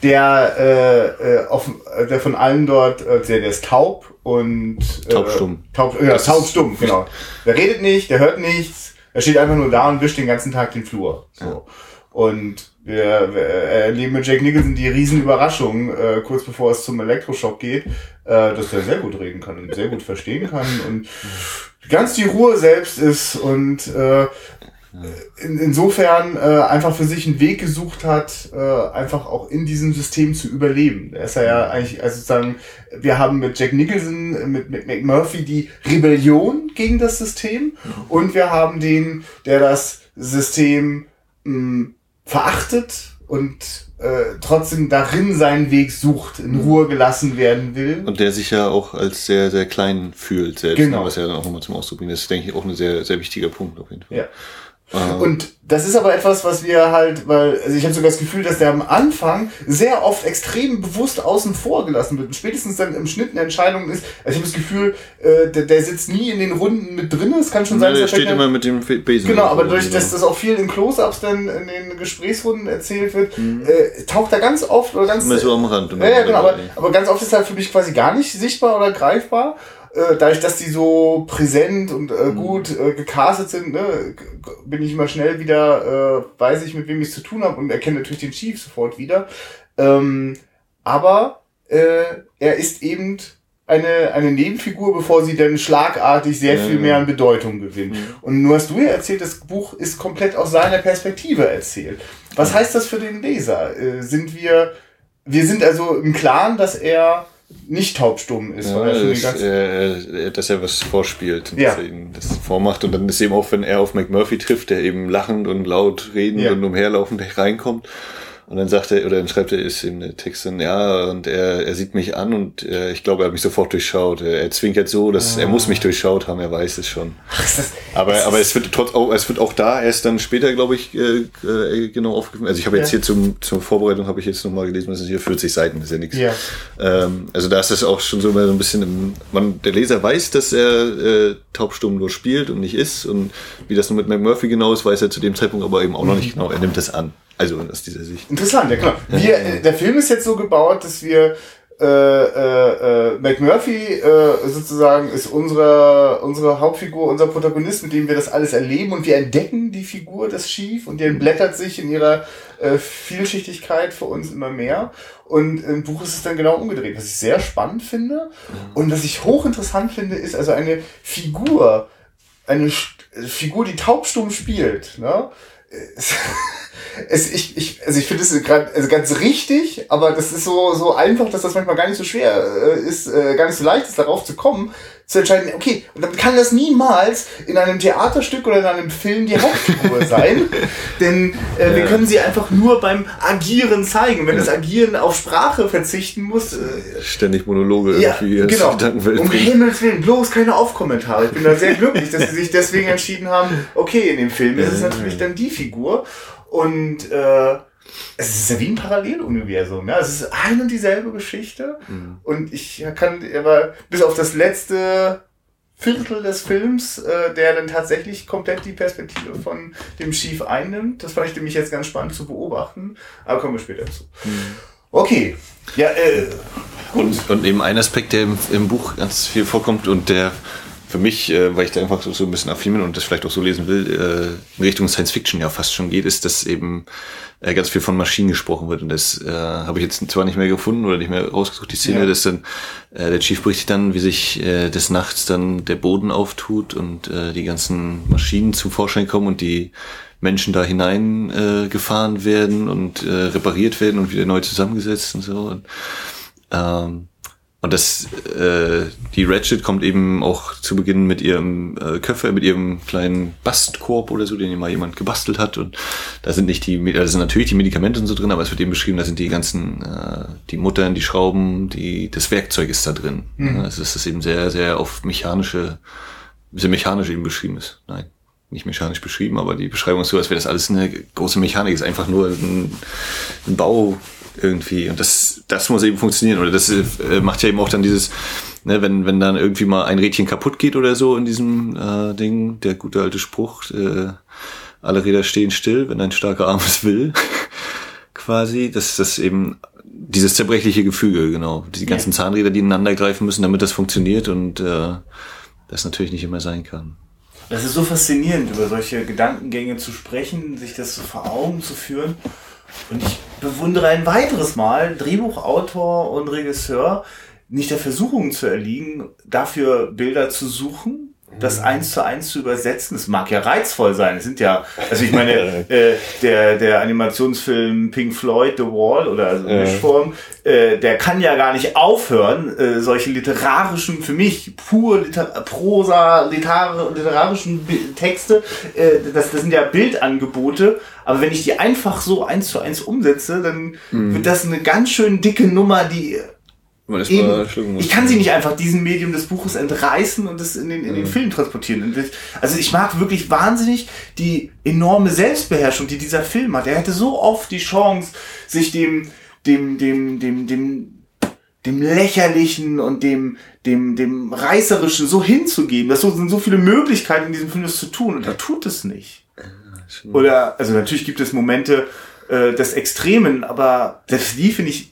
der, äh, äh, auf, äh, der von allen dort, äh, der, der ist taub und äh, Taubstumm. Taub, ja, taubstumm, genau. Der redet nicht, der hört nichts, er steht einfach nur da und wischt den ganzen Tag den Flur. So. Und wir, erleben mit Jack Nicholson die Riesenüberraschung, äh, kurz bevor es zum Elektroschock geht, äh, dass er sehr gut reden kann und sehr gut verstehen kann und ganz die Ruhe selbst ist und äh, in, insofern äh, einfach für sich einen Weg gesucht hat, äh, einfach auch in diesem System zu überleben. Da ist er ja eigentlich, also sozusagen, wir haben mit Jack Nicholson, äh, mit, mit McMurphy die Rebellion gegen das System und wir haben den, der das System mh, verachtet und äh, trotzdem darin seinen Weg sucht, in Ruhe gelassen werden will. Und der sich ja auch als sehr, sehr klein fühlt selbst, Genau. was er dann auch nochmal zum Ausdruck bringt. Das ist, denke ich, auch ein sehr, sehr wichtiger Punkt auf jeden Fall. Ja. Äh, Und das ist aber etwas, was wir halt, weil, also ich habe sogar das Gefühl, dass der am Anfang sehr oft extrem bewusst außen vor gelassen wird. Und spätestens dann im Schnitt eine Entscheidung ist, also ich habe das Gefühl, äh, der, der sitzt nie in den Runden mit drin. Es kann schon sein, der dass steht vielleicht- immer mit dem Besen. Genau, aber durch dass das auch viel in Close-Ups dann in den Gesprächsrunden erzählt wird, Mhm. äh, taucht er ganz oft oder ganz Immer so am Rand. ja, ja, genau, aber, aber ganz oft ist halt für mich quasi gar nicht sichtbar oder greifbar. Äh, dadurch, dass die so präsent und äh, gut äh, gecastet sind, ne, bin ich immer schnell wieder, äh, weiß ich, mit wem ich es zu tun habe und erkenne natürlich den Chief sofort wieder. Ähm, aber äh, er ist eben eine, eine Nebenfigur, bevor sie dann schlagartig sehr viel mehr an Bedeutung gewinnt. Mhm. Und nur hast du ja erzählt, das Buch ist komplett aus seiner Perspektive erzählt. Was heißt das für den Leser? Äh, sind wir, wir sind also im Klaren, dass er nicht taubstumm ist, Ja, weil er die dass, ganze äh, dass er was vorspielt und Ja. dass er ihm das vormacht. Und dann ist eben auch, wenn er auf McMurphy trifft, der eben lachend und laut redend Ja. und umherlaufend reinkommt. Und dann sagt er, oder dann schreibt er, ist in der Text dann, ja, und er, er sieht mich an und äh, ich glaube, er hat mich sofort durchschaut. Er, er zwinkert so, dass er muss mich durchschaut haben, er weiß es schon. Ach, das, Aber, das aber es wird trotz auch, es wird auch da erst dann später, glaube ich, äh, äh, genau aufgegriffen. Also ich habe jetzt Ja. hier zum, zur Vorbereitung habe ich jetzt nochmal gelesen, das sind hier 40 Seiten, das ist ja nichts. Ja. Ähm, also da ist das auch schon so so ein bisschen im, man, der Leser weiß, dass er äh, taubstumm nur spielt und nicht ist und wie das nun mit McMurphy genau ist, weiß er zu dem Zeitpunkt aber eben auch noch nicht genau. Er nimmt das an. Also aus dieser Sicht. Interessant, ja klar. Wir, äh, der Film ist jetzt so gebaut, dass wir äh, äh, äh, McMurphy äh, sozusagen ist unsere, unsere Hauptfigur, unser Protagonist, mit dem wir das alles erleben und wir entdecken die Figur des Chief und die entblättert sich in ihrer äh, Vielschichtigkeit für uns immer mehr. Und im Buch ist es dann genau umgedreht, was ich sehr spannend finde. Und was ich hochinteressant finde, ist also eine Figur, eine St- Figur, die taubstumm spielt. Ne? Es, ich, ich, also ich finde es gerade also ganz richtig, aber das ist so, so einfach, dass das manchmal gar nicht so schwer äh, ist, äh, gar nicht so leicht ist, darauf zu kommen, zu entscheiden, okay, und dann kann das niemals in einem Theaterstück oder in einem Film die Hauptfigur sein, denn äh, wir Ja. können sie einfach nur beim Agieren zeigen. Wenn das Agieren auf Sprache verzichten muss, äh, Ständig Monologe ja, irgendwie als genau. Gedankenwelt Um. Himmels Willen, bloß keine Aufkommentare. Ich bin da sehr glücklich, dass sie sich deswegen entschieden haben, okay, in dem Film ist es natürlich dann die Figur. Und äh, es ist ja wie ein Paralleluniversum. Ja? Es ist ein und dieselbe Geschichte. Mhm. Und ich kann aber bis auf das letzte Viertel des Films, äh, der dann tatsächlich komplett die Perspektive von dem Chief einnimmt. Das fand ich nämlich jetzt ganz spannend zu beobachten. Aber kommen wir später zu. Mhm. Okay. Ja, äh, und, und eben ein Aspekt, der im, im Buch ganz viel vorkommt und der für mich, äh, weil ich da einfach so, so ein bisschen affin bin und das vielleicht auch so lesen will, äh, in Richtung Science Fiction ja fast schon geht, ist, dass eben äh, ganz viel von Maschinen gesprochen wird. Und das äh, habe ich jetzt zwar nicht mehr gefunden oder nicht mehr rausgesucht, die Szene, ja. dass dann äh, der Chief berichtet dann, wie sich äh, des Nachts dann der Boden auftut und äh, die ganzen Maschinen zum Vorschein kommen und die Menschen da hinein äh, gefahren werden und äh, repariert werden und wieder neu zusammengesetzt und so. Und, ähm, und das, äh, die Ratchet kommt eben auch zu Beginn mit ihrem äh, Köffer, mit ihrem kleinen Bastkorb oder so, den mal jemand gebastelt hat. Und da sind nicht die, da sind natürlich die Medikamente und so drin, aber es wird eben beschrieben, da sind die ganzen, äh, die Muttern, die Schrauben, die, das Werkzeug ist da drin. Mhm. Also es ist eben sehr, sehr auf mechanische, sehr mechanisch eben beschrieben ist. Nein nicht mechanisch beschrieben, aber die Beschreibung ist so, als wäre das alles eine große Mechanik, ist einfach nur ein, ein Bau irgendwie. Und das, das muss eben funktionieren. Oder das äh, macht ja eben auch dann dieses, ne, wenn, wenn dann irgendwie mal ein Rädchen kaputt geht oder so in diesem äh, Ding, der gute alte Spruch, äh, alle Räder stehen still, wenn ein starker Arm es will. quasi, dass das eben dieses zerbrechliche Gefüge, genau. Die ganzen ja. Zahnräder, die ineinander greifen müssen, damit das funktioniert und äh, das natürlich nicht immer sein kann. Das ist so faszinierend, über solche Gedankengänge zu sprechen, sich das so vor Augen zu führen. Und ich bewundere ein weiteres Mal Drehbuchautor und Regisseur, nicht der Versuchung zu erliegen, dafür Bilder zu suchen, das eins zu eins zu übersetzen, das mag ja reizvoll sein. Es sind ja, also ich meine, äh, der, der Animationsfilm Pink Floyd, The Wall oder also Mischform, äh, der kann ja gar nicht aufhören, äh, solche literarischen, für mich pur Liter Prosa, literar literarischen Texte, äh, das, das sind ja Bildangebote, aber wenn ich die einfach so eins zu eins umsetze, dann mhm. wird das eine ganz schön dicke Nummer, die ich kann sie nicht einfach diesem Medium des Buches entreißen und es in den, in den mhm. Film transportieren. Also ich mag wirklich wahnsinnig die enorme Selbstbeherrschung, die dieser Film hat. Er hätte so oft die Chance, sich dem, dem, dem, dem, dem, dem lächerlichen und dem, dem, dem reißerischen so hinzugeben. Das sind so viele Möglichkeiten in diesem Film, das zu tun und er tut es nicht. Oder, also natürlich gibt es Momente äh, des Extremen, aber selbst die finde ich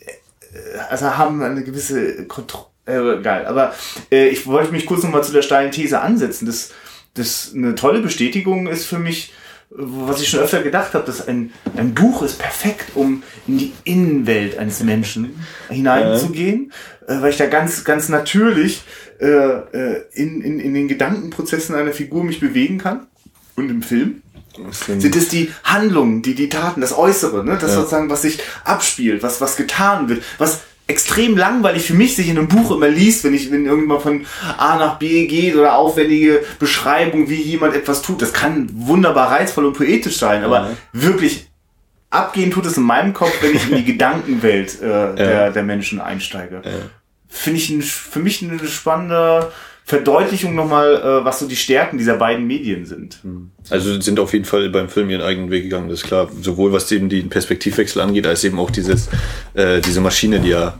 also haben eine gewisse Kontrolle. Äh, geil. Aber äh, ich wollte mich kurz nochmal zu der steilen These ansetzen. Das, das eine tolle Bestätigung ist für mich, was ich schon öfter gedacht habe, dass ein, ein Buch ist perfekt, um in die Innenwelt eines Menschen hineinzugehen, äh, weil ich da ganz, ganz natürlich äh, äh, in, in, in den Gedankenprozessen einer Figur mich bewegen kann. Und im Film sind es die Handlungen, die, die Taten, das Äußere, ne? das ja. sozusagen, was sich abspielt, was, was getan wird, was extrem langweilig für mich sich in einem Buch immer liest, wenn ich wenn irgendwann von A nach B geht oder aufwendige Beschreibung, wie jemand etwas tut. Das kann wunderbar reizvoll und poetisch sein, aber ja. wirklich abgehen tut es in meinem Kopf, wenn ich in die Gedankenwelt äh, ja. der, der Menschen einsteige. Finde ich ein, für mich eine spannende Verdeutlichung nochmal, äh, was so die Stärken dieser beiden Medien sind. Hm. Also sind auf jeden Fall beim Film ihren eigenen Weg gegangen, das ist klar. Sowohl was eben den Perspektivwechsel angeht, als eben auch dieses, äh, diese Maschine, die ja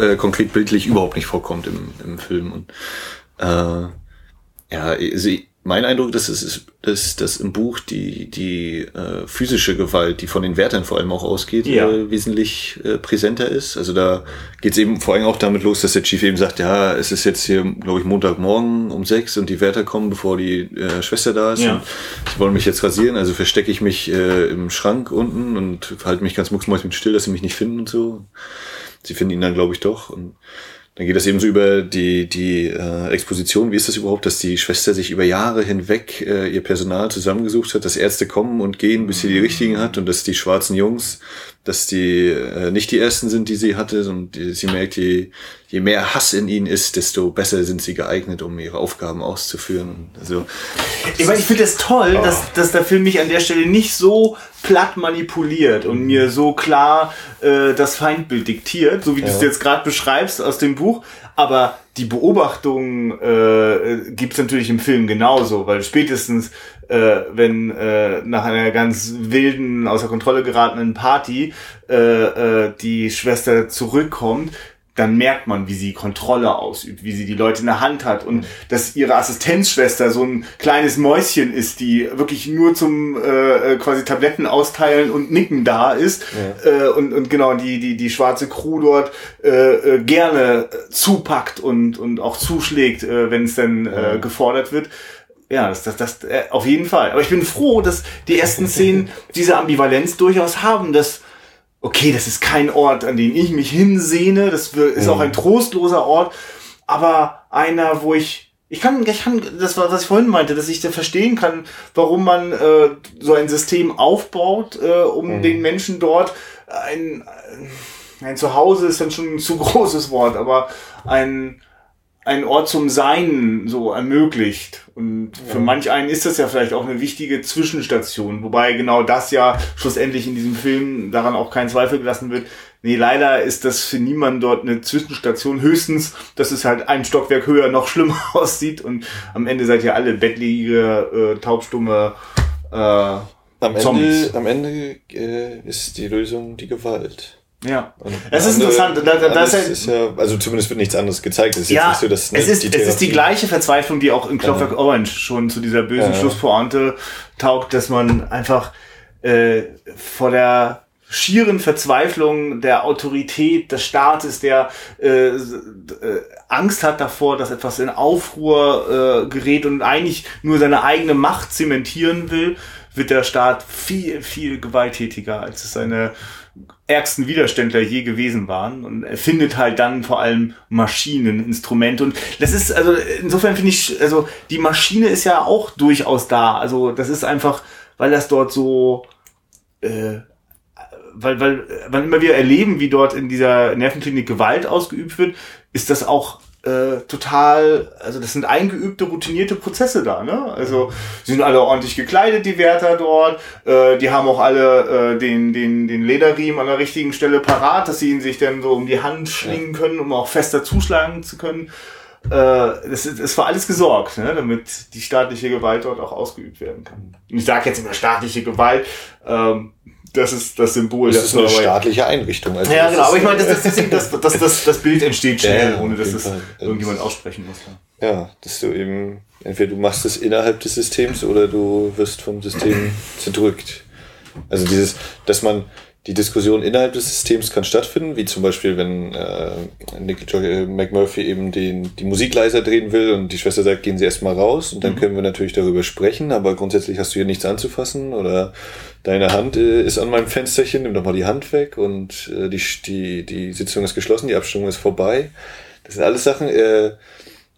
äh, konkret bildlich überhaupt nicht vorkommt im, im Film. Und äh, ja, sie, mein Eindruck ist, ist, ist, dass im Buch die, die äh, physische Gewalt, die von den Wärtern vor allem auch ausgeht, ja. äh, wesentlich äh, präsenter ist. Also da geht es eben vor allem auch damit los, dass der Chief eben sagt, ja, es ist jetzt hier, glaube ich, Montagmorgen um sechs und die Wärter kommen, bevor die äh, Schwester da ist. Ja. sie wollen mich jetzt rasieren, also verstecke ich mich äh, im Schrank unten und halte mich ganz mucksmäuschen still, dass sie mich nicht finden und so. Sie finden ihn dann, glaube ich, doch. Und dann geht das eben so über die, die äh, Exposition. Wie ist das überhaupt, dass die Schwester sich über Jahre hinweg äh, ihr Personal zusammengesucht hat, dass Ärzte kommen und gehen, bis sie die richtigen hat und dass die schwarzen Jungs, dass die äh, nicht die ersten sind, die sie hatte und die, sie merkt, je, je mehr Hass in ihnen ist, desto besser sind sie geeignet, um ihre Aufgaben auszuführen. Also, ich meine, ich finde es das toll, oh. dass, dass der Film mich an der Stelle nicht so platt manipuliert und mir so klar äh, das Feindbild diktiert, so wie ja. du es jetzt gerade beschreibst aus dem Buch. Aber die Beobachtung äh, gibt es natürlich im Film genauso, weil spätestens, äh, wenn äh, nach einer ganz wilden, außer Kontrolle geratenen Party äh, äh, die Schwester zurückkommt, dann merkt man, wie sie Kontrolle ausübt, wie sie die Leute in der Hand hat und dass ihre Assistenzschwester so ein kleines Mäuschen ist, die wirklich nur zum äh, äh quasi Tabletten austeilen und nicken da ist. Ja. äh, und, und genau die die die schwarze Crew dort äh, äh, gerne zupackt und und auch zuschlägt, äh, wenn es dann äh, gefordert wird ja, das, das, das äh, auf jeden Fall. Aber ich bin froh, dass die ersten Szenen diese Ambivalenz durchaus haben, dass okay, das ist kein Ort, an den ich mich hinsehne, das ist auch ein mhm. trostloser Ort, aber einer, wo ich ich kann, ich kann, das war, was ich vorhin meinte, dass ich da verstehen kann, warum man äh, so ein System aufbaut, äh, um mhm. den Menschen dort ein, ein Zuhause ist dann schon ein zu großes Wort, aber ein, ein Ort zum Sein so ermöglicht. Und für ja. manch einen ist das ja vielleicht auch eine wichtige Zwischenstation, wobei genau das ja schlussendlich in diesem Film daran auch kein Zweifel gelassen wird. Nee, leider ist das für niemanden dort eine Zwischenstation. Höchstens, dass es halt ein Stockwerk höher noch schlimmer aussieht und am Ende seid ihr alle bettlige, äh, taubstumme äh, am Ende, am Ende äh, ist die Lösung die Gewalt. Ja, es ist interessant. Da, da, das ist ja, also zumindest wird nichts anderes gezeigt. Es ist ja, nicht so, dass es, ist, die es ist die gleiche Verzweiflung, die auch in Clockwork ja. Orange schon zu dieser bösen ja. Schlusspointe taugt, dass man einfach äh, vor der schieren Verzweiflung der Autorität des Staates, der äh, äh, Angst hat davor, dass etwas in Aufruhr äh, gerät und eigentlich nur seine eigene Macht zementieren will, wird der Staat viel, viel gewalttätiger, als es seine ärgsten Widerständler je gewesen waren. Und er findet halt dann vor allem Maschinen, Instrumente und das ist also insofern finde ich also die Maschine ist ja auch durchaus da. Also das ist einfach weil das dort so äh, weil weil weil immer wir erleben wie dort in dieser Nervenklinik Gewalt ausgeübt wird ist das auch äh, total, also das sind eingeübte, routinierte Prozesse da, ne? Also sie sind alle ordentlich gekleidet, die Wärter dort, äh, die haben auch alle äh, den, den, den Lederriemen an der richtigen Stelle parat, dass sie ihn sich dann so um die Hand schlingen können, um auch fester zuschlagen zu können. Äh, das, ist, das war alles gesorgt, ne? damit die staatliche Gewalt dort auch ausgeübt werden kann. Ich sage jetzt immer staatliche Gewalt, ähm, das ist das Symbol. Das ist eine staatliche Einrichtung. Also ja, genau. Aber ich meine, das, das, das, das, das, das Bild entsteht schnell, ja, ohne dass es irgendjemand aussprechen muss. Ja. ja, dass du eben, entweder du machst es innerhalb des Systems oder du wirst vom System zerdrückt. Also dieses, dass man die Diskussion innerhalb des Systems kann stattfinden, wie zum Beispiel, wenn äh, Nick äh, McMurphy eben den, die Musik leiser drehen will und die Schwester sagt, gehen Sie erstmal raus und dann mhm. können wir natürlich darüber sprechen, aber grundsätzlich hast du hier nichts anzufassen oder deine Hand äh, ist an meinem Fensterchen, nimm doch mal die Hand weg und äh, die, die, die Sitzung ist geschlossen, die Abstimmung ist vorbei. Das sind alles Sachen, äh,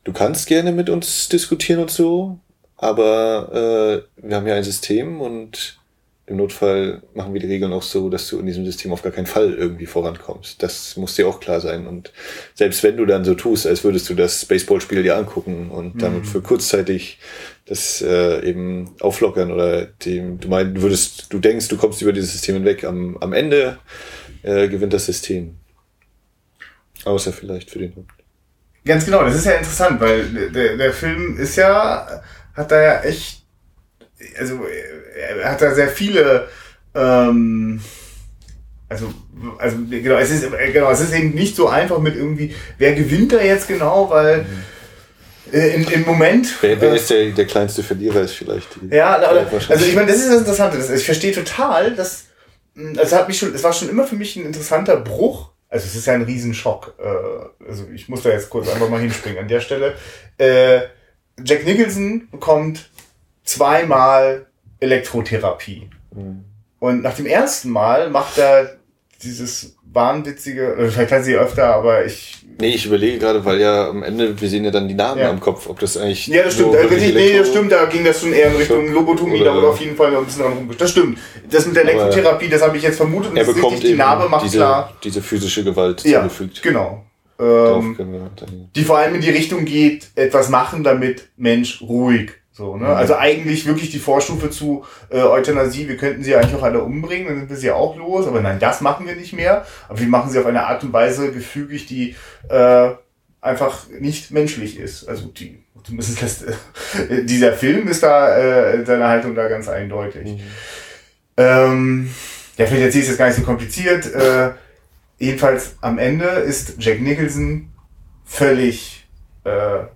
du kannst gerne mit uns diskutieren und so, aber äh, wir haben ja ein System und im Notfall machen wir die Regeln auch so, dass du in diesem System auf gar keinen Fall irgendwie vorankommst. Das muss dir auch klar sein. Und selbst wenn du dann so tust, als würdest du das Baseballspiel dir angucken und mhm. damit für kurzzeitig das äh, eben auflockern oder dem, du meinst, du würdest, du denkst, du kommst über dieses System hinweg, am, am Ende äh, gewinnt das System. Außer vielleicht für den Hund. Ganz genau, das ist ja interessant, weil der, der Film ist ja, hat da ja echt, also er hat da sehr viele, ähm, also, also genau, es ist genau, es ist eben nicht so einfach mit irgendwie, wer gewinnt da jetzt genau, weil äh, im, im Moment. Wer, wer äh, ist der, der kleinste Verlierer ist vielleicht. Die, ja, also ich meine, das ist das Interessante. Das, ich verstehe total, dass hm, es hat mich schon, es war schon immer für mich ein interessanter Bruch. Also es ist ja ein Riesenschock. Äh, also ich muss da jetzt kurz einfach mal hinspringen an der Stelle. Äh, Jack Nicholson bekommt zweimal Elektrotherapie. Mhm. Und nach dem ersten Mal macht er dieses wahnwitzige, oder vielleicht hat sie öfter, aber ich. Nee, ich überlege gerade, weil ja am Ende, wir sehen ja dann die Namen ja. am Kopf, ob das eigentlich. Ja, das stimmt. So also, nee, das stimmt, da ging das schon eher in Richtung Lobotomie, da wurde auf jeden Fall ein bisschen dran rumgestellt. Das stimmt. Das mit der Elektrotherapie, das habe ich jetzt vermutet und er bekommt richtig, die Narbe macht diese, klar. Diese physische Gewalt ja, zugefügt. Genau. Ähm, die vor allem in die Richtung geht, etwas machen, damit Mensch ruhig so, ne? Also eigentlich wirklich die Vorstufe zu äh, Euthanasie, wir könnten sie eigentlich auch alle umbringen, dann sind wir sie auch los, aber nein, das machen wir nicht mehr. Aber wir machen sie auf eine Art und Weise gefügig, die äh, einfach nicht menschlich ist. Also die, zumindest das, äh, dieser Film ist da, äh, seine Haltung da ganz eindeutig. Mhm. Ähm, ja, vielleicht erzähle ich es jetzt gar nicht so kompliziert. Äh, jedenfalls am Ende ist Jack Nicholson völlig,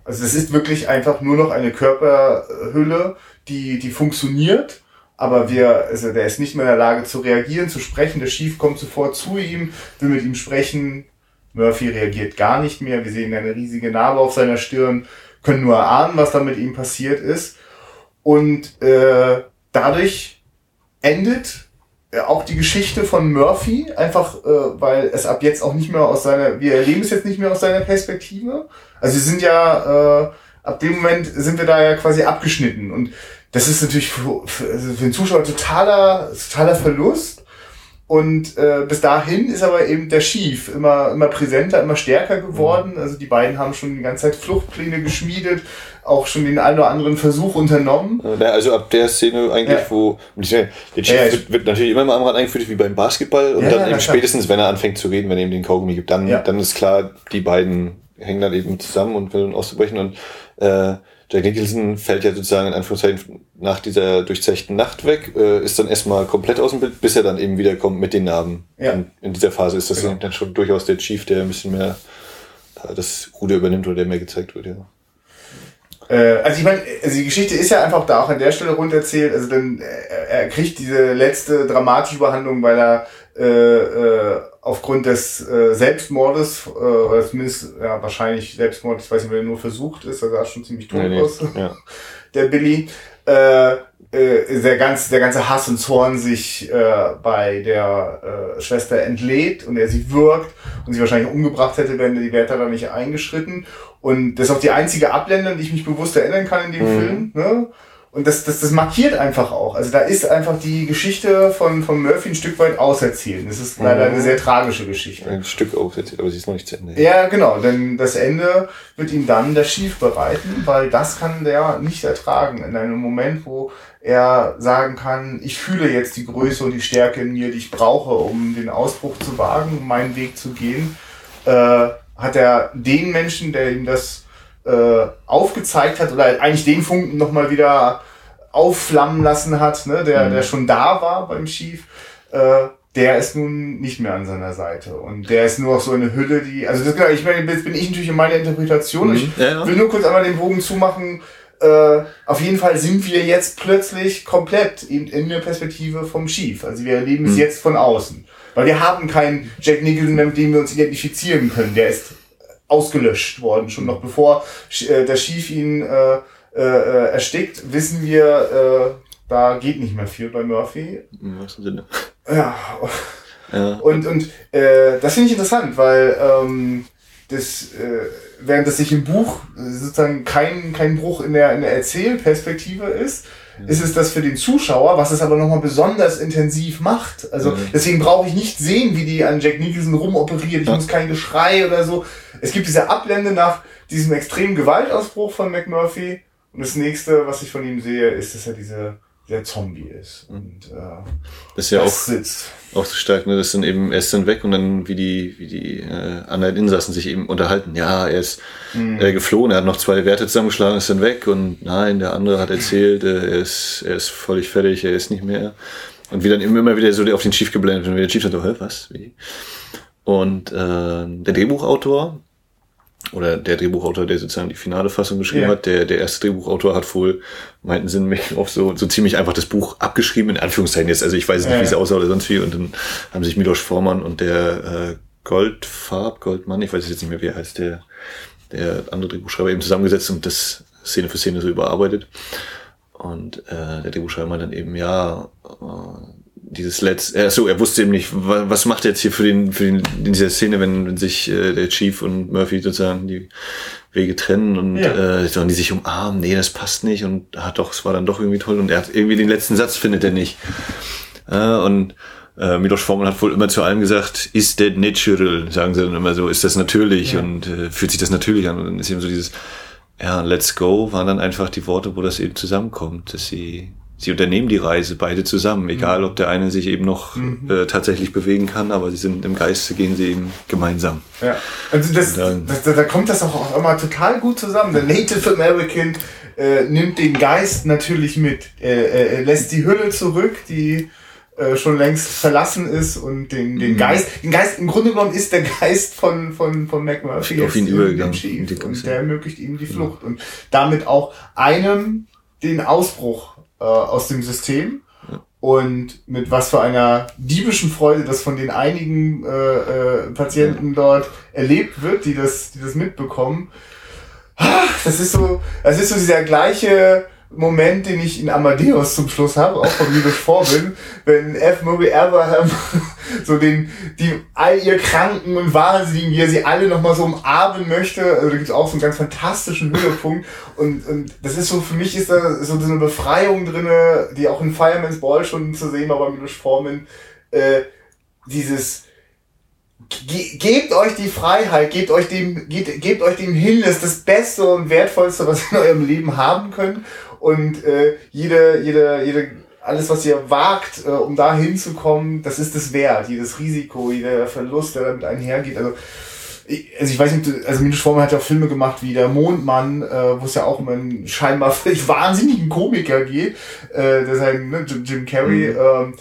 also es ist wirklich einfach nur noch eine Körperhülle, die, die funktioniert aber wir, also der ist nicht mehr in der Lage zu reagieren, zu sprechen. Der Chief kommt sofort zu ihm, will mit ihm sprechen. Murphy reagiert gar nicht mehr. Wir sehen eine riesige Narbe auf seiner Stirn, können nur ahnen, was da mit ihm passiert ist. Und äh, dadurch endet auch die Geschichte von Murphy, einfach äh, weil es ab jetzt auch nicht mehr aus seiner, wir erleben es jetzt nicht mehr aus seiner Perspektive. Also wir sind ja, äh, ab dem Moment sind wir da ja quasi abgeschnitten. Und das ist natürlich für, für, also für den Zuschauer totaler, totaler Verlust. Und äh, bis dahin ist aber eben der Schief immer, immer präsenter, immer stärker geworden. Also die beiden haben schon die ganze Zeit Fluchtpläne geschmiedet, auch schon den einen oder anderen Versuch unternommen. also ab der Szene eigentlich, ja. wo der Schief ja, wird, wird, natürlich immer mal am Rad eingeführt wie beim Basketball und ja, dann eben spätestens, wenn er anfängt zu reden, wenn er ihm den Kaugummi gibt, dann, dann ist klar, die beiden hängen dann eben zusammen und will auszubrechen und äh, Jack Nicholson fällt ja sozusagen in Anführungszeichen nach dieser durchzechten Nacht weg, äh, ist dann erstmal komplett aus dem Bild, bis er dann eben wiederkommt mit den Narben. Ja. Und in dieser Phase ist das genau. dann schon durchaus der Chief, der ein bisschen mehr äh, das Ruder übernimmt oder der mehr gezeigt wird, ja. Äh, also ich meine, also die Geschichte ist ja einfach da auch an der Stelle runterzählt. Also dann er, er kriegt diese letzte dramatische Behandlung, weil er äh, äh, aufgrund des äh, Selbstmordes, äh, oder zumindest ja, wahrscheinlich Selbstmord, ich weiß nicht, wenn er nur versucht ist, er sah schon ziemlich tot nee, aus, nee. Ja. der Billy, äh, äh, der, ganze, der ganze Hass und Zorn sich äh, bei der äh, Schwester entlädt und er sie wirkt und sie wahrscheinlich umgebracht hätte, wenn die Wärter da nicht eingeschritten. Und das ist auch die einzige Abblende, die ich mich bewusst erinnern kann in dem mhm. Film. Ne? Und das, das, das markiert einfach auch. Also da ist einfach die Geschichte von, von Murphy ein Stück weit auserzählt. Das ist leider eine mhm. sehr tragische Geschichte. Ein Stück auserzählt, aber sie ist noch nicht zu Ende. Ja, genau. Denn das Ende wird ihm dann der Schief bereiten, weil das kann der nicht ertragen. In einem Moment, wo er sagen kann, ich fühle jetzt die Größe und die Stärke in mir, die ich brauche, um den Ausbruch zu wagen, um meinen Weg zu gehen, äh, hat er den Menschen, der ihm das äh, aufgezeigt hat oder eigentlich den Funken nochmal wieder aufflammen lassen hat, ne, der, mhm. der schon da war beim Chief, äh, der ist nun nicht mehr an seiner Seite. Und der ist nur noch so eine Hülle, die, also das, ich meine, jetzt bin ich natürlich in meiner Interpretation. Mhm. Ich ja, will nur kurz einmal den Bogen zumachen. Äh, auf jeden Fall sind wir jetzt plötzlich komplett in, in der Perspektive vom Chief. Also wir erleben es mhm. jetzt von außen. Weil wir haben keinen Jack Nicholson mehr, mit dem wir uns identifizieren können. Der ist ausgelöscht worden. Schon noch bevor äh, der Schief ihn äh, äh, erstickt, wissen wir, äh, da geht nicht mehr viel bei Murphy. Im wahrsten Sinne. Ja. ja. Und, und äh, das finde ich interessant, weil ähm, das, äh, während das sich im Buch sozusagen kein, kein Bruch in der, in der Erzählperspektive ist, ist es das für den Zuschauer, was es aber nochmal besonders intensiv macht. Also deswegen brauche ich nicht sehen, wie die an Jack Nicholson rumoperiert. Ich muss kein Geschrei oder so. Es gibt diese Abblende nach diesem extremen Gewaltausbruch von McMurphy. Und das nächste, was ich von ihm sehe, ist, dass er diese der Zombie ist. Und äh, das ist ja das auch, sitzt. auch so stark, ne? Das sind eben, er ist dann weg und dann wie die, wie die äh, anderen Insassen sich eben unterhalten. Ja, er ist mhm. äh, geflohen, er hat noch zwei Werte zusammengeschlagen, ist dann weg und nein, der andere hat erzählt, äh, er ist, er ist völlig fertig, er ist nicht mehr. Und wie dann immer wieder so auf den Chief geblendet und der Chief sagt, oh, was? Wie? Und äh, der Drehbuchautor, oder der Drehbuchautor, der sozusagen die finale Fassung geschrieben yeah. hat, der, der erste Drehbuchautor hat wohl, meinten sie mich auf so, so ziemlich einfach das Buch abgeschrieben, in Anführungszeichen jetzt, also ich weiß nicht, yeah. wie es aussah oder sonst wie, und dann haben sich Milos Vormann und der äh, Goldfarb, Goldmann, ich weiß jetzt nicht mehr, wie er heißt, der, der andere Drehbuchschreiber eben zusammengesetzt und das Szene für Szene so überarbeitet. Und äh, der Drehbuchschreiber dann eben, ja, äh, dieses letzte, äh, so, er wusste eben nicht, was macht er jetzt hier für den, für den, in dieser Szene, wenn, wenn sich äh, der Chief und Murphy sozusagen die Wege trennen und ja. äh, sollen die sich umarmen, nee, das passt nicht und hat doch, es war dann doch irgendwie toll und er hat irgendwie den letzten Satz findet er nicht. Äh, und äh, Milos Forman hat wohl immer zu allen gesagt, is that natural, sagen sie dann immer so, ist das natürlich ja. und äh, fühlt sich das natürlich an und dann ist eben so dieses, ja, let's go, waren dann einfach die Worte, wo das eben zusammenkommt, dass sie sie unternehmen die Reise beide zusammen, egal Mhm. ob der eine sich eben noch äh, tatsächlich bewegen kann, aber sie sind im Geiste gehen sie eben gemeinsam. Ja. Also das, dann- das, da, da kommt das auch, immer total gut zusammen. Der Native American äh, nimmt den Geist natürlich mit. Er, er lässt die Hülle zurück, die äh, schon längst verlassen ist und den, Mhm. den Geist, den Geist, im Grunde genommen ist der Geist von, von, von McMurphy Auf ihn übergegangen. und der ermöglicht ihm die Flucht und damit auch einem den Ausbruch äh, aus dem System und mit was für einer diebischen Freude das von den einigen äh, äh, Patienten dort erlebt wird, die das, die das mitbekommen. Ah, Das ist so, das ist so dieser gleiche Moment, den ich in Amadeus zum Schluss habe, auch von Milos Vorbild, wenn F. Murray Abraham so den, die, all ihr Kranken und Wahnsinnigen, wie er sie alle nochmal so umarmen möchte, also da gibt's auch so einen ganz fantastischen Höhepunkt und, und das ist so, für mich ist da so eine Befreiung drinne, die auch in Fireman's Ball schon zu sehen war bei Milos Forman, äh, dieses, Ge gebt euch die Freiheit, gebt euch dem, gebt, gebt euch dem hin, das ist das Beste und Wertvollste, was ihr in eurem Leben haben könnt. Und äh, jede, jede, jede, alles, was ihr wagt, äh, um da hinzukommen, das ist es wert. Jedes Risiko, jeder Verlust, der damit einhergeht. Also ich, also ich weiß nicht, also Minus Forman hat ja auch Filme gemacht wie Der Mondmann, äh, wo es ja auch um einen scheinbar völlig wahnsinnigen Komiker geht, äh, der sein, ne, Jim, Jim Carrey, ähm,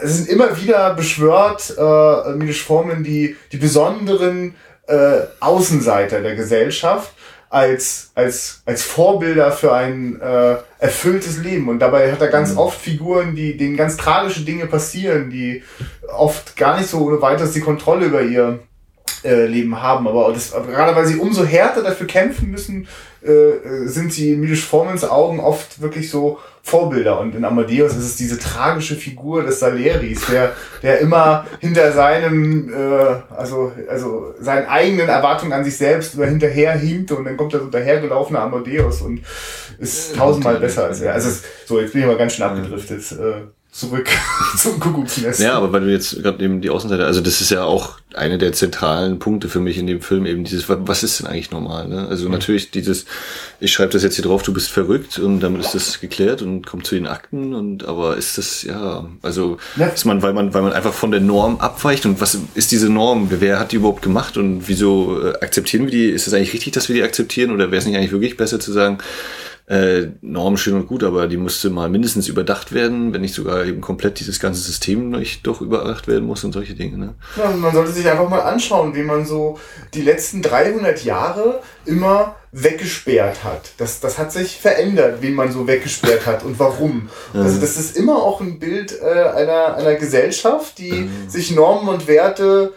es sind immer wieder beschwört, äh, Milos Forman, die, die besonderen äh, Außenseiter der Gesellschaft als, als, als Vorbilder für ein äh, erfülltes Leben. Und dabei hat er ganz oft Figuren, die, denen ganz tragische Dinge passieren, die oft gar nicht so ohne weiteres die Kontrolle über ihr äh, Leben haben. Aber das, gerade weil sie umso härter dafür kämpfen müssen, äh, äh, sind sie in Milos Formans Augen oft wirklich so Vorbilder. Und in Amadeus ist es diese tragische Figur des Saleris, der, der immer hinter seinem, äh, also, also seinen eigenen Erwartungen an sich selbst über hinterher hinkte und dann kommt der so dahergelaufene Amadeus und ist tausendmal besser als er. Also es, so, jetzt bin ich mal ganz schön abgedriftet. Äh, zurück zum Kuckucksnest. Ja, aber weil du jetzt gerade eben die Außenseite, also das ist ja auch eine der zentralen Punkte für mich in dem Film, eben dieses, wa- was ist denn eigentlich normal? Ne? Also natürlich dieses, ich schreibe das jetzt hier drauf, du bist verrückt und damit ist das geklärt und kommt zu den Akten und aber ist das, ja, also Ja. ist man, weil man, weil man einfach von der Norm abweicht und was ist diese Norm? Wer hat die überhaupt gemacht und wieso äh, akzeptieren wir die? Ist es eigentlich richtig, dass wir die akzeptieren oder wäre es nicht eigentlich wirklich besser zu sagen, äh, Norm schön und gut, aber die musste mal mindestens überdacht werden, wenn nicht sogar eben komplett dieses ganze System nicht doch überdacht werden muss und solche Dinge. Ne? Ja, man sollte sich einfach mal anschauen, wie man so die letzten 300 Jahre immer weggesperrt hat. Das, das hat sich verändert, wie man so weggesperrt hat und warum. Also das ist immer auch ein Bild äh, einer, einer Gesellschaft, die sich Normen und Werte,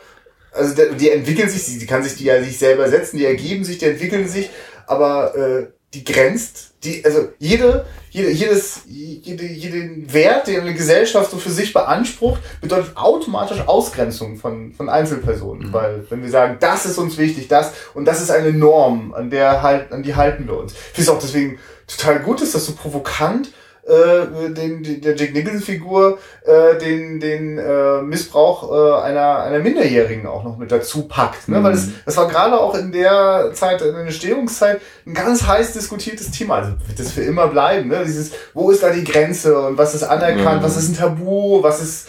also die entwickeln sich, die, die kann sich die ja sich selber setzen, die ergeben sich, die entwickeln sich, aber äh, die grenzt, die, also jede, jede, jedes, jede, jeden Wert, den eine Gesellschaft so für sich beansprucht, bedeutet automatisch Ausgrenzung von, von Einzelpersonen. Weil, wenn wir sagen, das ist uns wichtig, das, und das ist eine Norm, an der halt, an die halten wir uns. Ich finde es auch deswegen total gut, ist das so provokant, äh, den, den, der Jack Nicholson-Figur äh, den, den äh, Missbrauch äh, einer, einer Minderjährigen auch noch mit dazu packt. Ne? Weil das, das war gerade auch in der Zeit, in der Entstehungszeit, ein ganz heiß diskutiertes Thema. Also wird das für immer bleiben. Ne? Dieses, wo ist da die Grenze und was ist anerkannt, was ist ein Tabu, was ist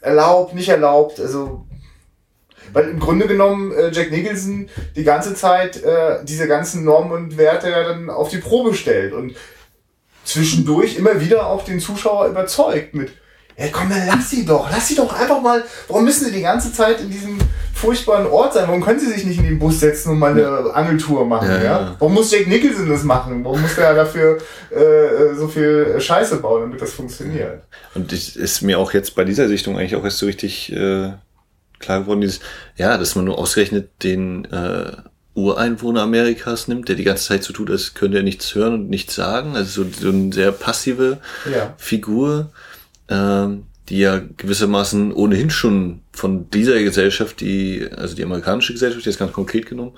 erlaubt, nicht erlaubt. Also weil im Grunde genommen äh, Jack Nicholson die ganze Zeit äh, diese ganzen Normen und Werte ja dann auf die Probe stellt und zwischendurch immer wieder auch den Zuschauer überzeugt mit, ja komm, dann lass sie doch, lass sie doch einfach mal, warum müssen sie die ganze Zeit in diesem furchtbaren Ort sein? Warum können sie sich nicht in den Bus setzen und mal eine Angeltour machen? Ja, Ja. Warum muss Jack Nicholson das machen? Warum muss der dafür äh, so viel Scheiße bauen, damit das funktioniert? Und das ist mir auch jetzt bei dieser Sichtung eigentlich auch erst so richtig äh, klar geworden, dieses, ja, dass man nur ausgerechnet den äh, Ureinwohner Amerikas nimmt, der die ganze Zeit so tut, als könnte er nichts hören und nichts sagen. Also so, so eine sehr passive Ja. Figur, ähm, die ja gewissermaßen ohnehin schon von dieser Gesellschaft, die, also die amerikanische Gesellschaft, jetzt ganz konkret genommen,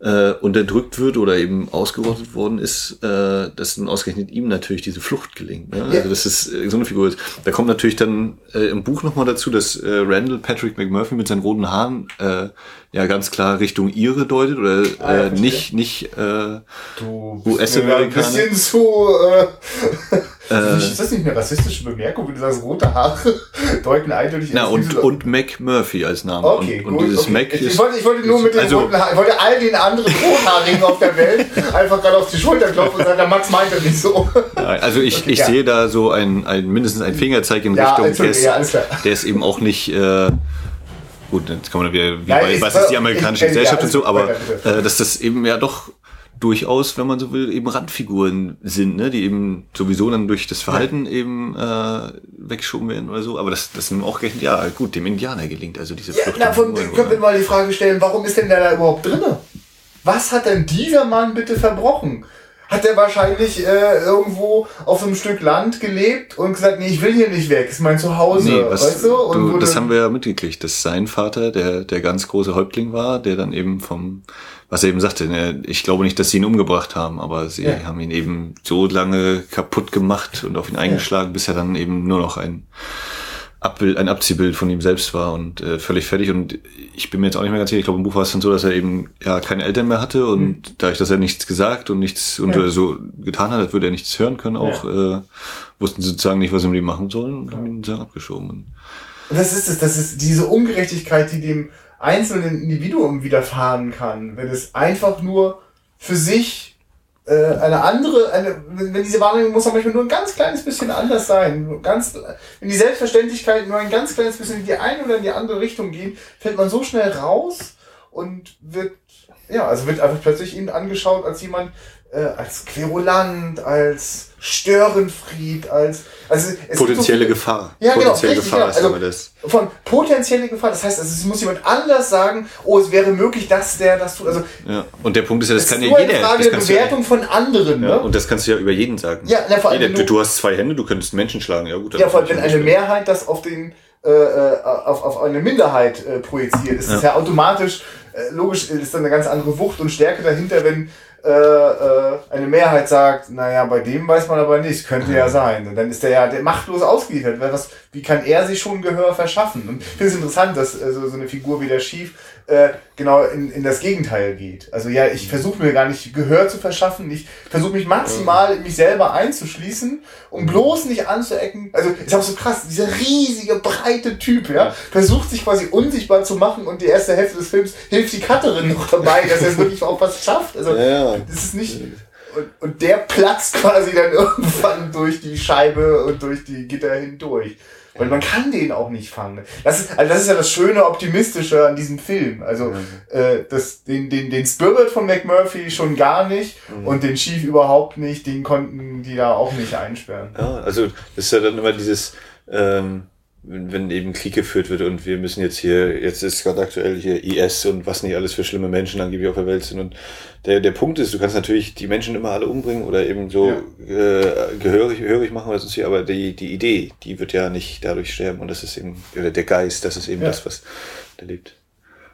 äh, unterdrückt wird oder eben ausgerottet worden ist, äh, dass nun ausgerechnet ihm natürlich diese Flucht gelingt. Ne? Also das ist äh, so eine Figur. Ist. Da kommt natürlich dann äh, im Buch nochmal dazu, dass äh, Randall Patrick McMurphy mit seinen roten Haaren äh, ja ganz klar Richtung Ihre deutet oder Ah, ja, äh, nicht nicht äh, Du US-Amerikaner. Ein bisschen zu, äh, Äh, ist das nicht eine rassistische Bemerkung, wenn du sagst, rote Haare deuten eindeutig Na, und, und Mac Murphy als Name. Okay, und, gut. und dieses okay. Mac ich, ist, ich, wollte, ich wollte nur mit den also- roten Haaren, ich wollte all den anderen Rothaarigen auf der Welt einfach gerade auf die Schulter klopfen und sagen, der Max meinte nicht so. Nein, Also ich, Okay, ich ja. sehe da so ein, ein mindestens ein Fingerzeig in Ja, Richtung, der Entschuldigung, ist, ja, alles klar. der ist eben auch nicht äh, gut, jetzt kann man wieder, wie Nein, bei, ich- was ist die amerikanische Gesellschaft ja, und so, alles aber äh, dass das eben ja doch durchaus, wenn man so will, eben Randfiguren sind, ne, die eben sowieso dann durch das Verhalten eben äh, weggeschoben werden oder so. Aber das, das nun auch gerechnet, ja gut, dem Indianer gelingt also diese Ja, Flucht. na, von, den können wir mal die Frage stellen, warum ist denn der da überhaupt drinne? Was hat denn dieser Mann bitte verbrochen? Hat er wahrscheinlich äh, irgendwo auf einem Stück Land gelebt und gesagt, nee, ich will hier nicht weg, ist mein Zuhause, Nee, was, weißt du? Und du, das haben wir ja mitgekriegt, dass sein Vater der, der ganz große Häuptling war, der dann eben vom, was er eben sagte, ne, ich glaube nicht, dass sie ihn umgebracht haben, aber sie Ja. haben ihn eben so lange kaputt gemacht und auf ihn eingeschlagen, bis er dann eben nur noch ein Abbild, ein Abziehbild von ihm selbst war und äh, völlig fertig. Und ich bin mir jetzt auch nicht mehr ganz sicher, ich glaube im Buch war es dann so, dass er eben ja keine Eltern mehr hatte und dadurch, dass er nichts gesagt und nichts und Mhm. Ja. äh, so getan hat, als würde er nichts hören können, auch äh, wussten sie sozusagen nicht, was sie mit ihm machen sollen und haben ihn sozusagen abgeschoben. Und das ist es, das ist diese Ungerechtigkeit, die dem einzelnen Individuum widerfahren kann, wenn es einfach nur für sich eine andere, eine, wenn diese Wahrnehmung muss auch manchmal nur ein ganz kleines bisschen anders sein. Ganz, wenn die Selbstverständlichkeit nur ein ganz kleines bisschen in die eine oder in die andere Richtung gehen, fällt man so schnell raus und wird, ja, also wird einfach plötzlich eben angeschaut als jemand, äh, als Querulant, als Störenfried, als, also so Potenzielle viele- Gefahr. Ja, genau, Potenzielle richtig, Gefahr genau. ist Also- immer das. von potenzielle Gefahr. Das heißt, also es muss jemand anders sagen, oh, es wäre möglich, dass der das tut. Also Ja. Und der Punkt ist ja, das es kann ist ja jeder. eine Frage das der du ja, Bewertung von anderen. ja, Ne? und das kannst du ja über jeden sagen. Ja, na, vor allem, Jeder, du, du- hast zwei Hände, du könntest Menschen schlagen. Ja, gut. Ja, vor allem, wenn eine Mehrheit das auf den äh, äh, auf, auf eine Minderheit äh, projiziert, ist es ja automatisch äh, logisch ist dann eine ganz andere Wucht und Stärke dahinter, wenn äh, äh, eine Mehrheit sagt, naja, bei dem weiß man aber nicht, könnte ja sein. Und dann ist der ja der machtlos ausgeliefert. Weil was, wie kann er sich schon Gehör verschaffen? Und ich finde es interessant, dass also, so eine Figur wie der Schief äh, genau in, in das Gegenteil geht. Also ja, ich versuche mir gar nicht Gehör zu verschaffen. Ich versuche mich maximal in mich selber einzuschließen, um bloß nicht anzuecken. Also ist auch so krass, dieser riesige, breite Typ, ja, versucht sich quasi unsichtbar zu machen und die erste Hälfte des Films hilft die Cutterin noch dabei, dass er wirklich auch was schafft. Also Ja, das ist nicht. Und, und der platzt quasi dann irgendwann durch die Scheibe und durch die Gitter hindurch. Weil man kann den auch nicht fangen. Das ist, also das ist ja das schöne Optimistische an diesem Film. Also äh, das, den, den, den Spirit von McMurphy schon gar nicht und den Chief überhaupt nicht, den konnten die da auch nicht einsperren. Ja, also das ist ja dann immer dieses, ähm, wenn, wenn eben Krieg geführt wird und wir müssen jetzt hier, jetzt ist gerade aktuell hier IS und was nicht alles für schlimme Menschen angeblich auf der Welt sind. Und der, der Punkt ist, du kannst natürlich die Menschen immer alle umbringen oder eben so äh, gehörig, gehörig machen, was ist hier, aber die, die Idee, die wird ja nicht dadurch sterben und das ist eben, oder der Geist, das ist eben Ja. das, was da lebt.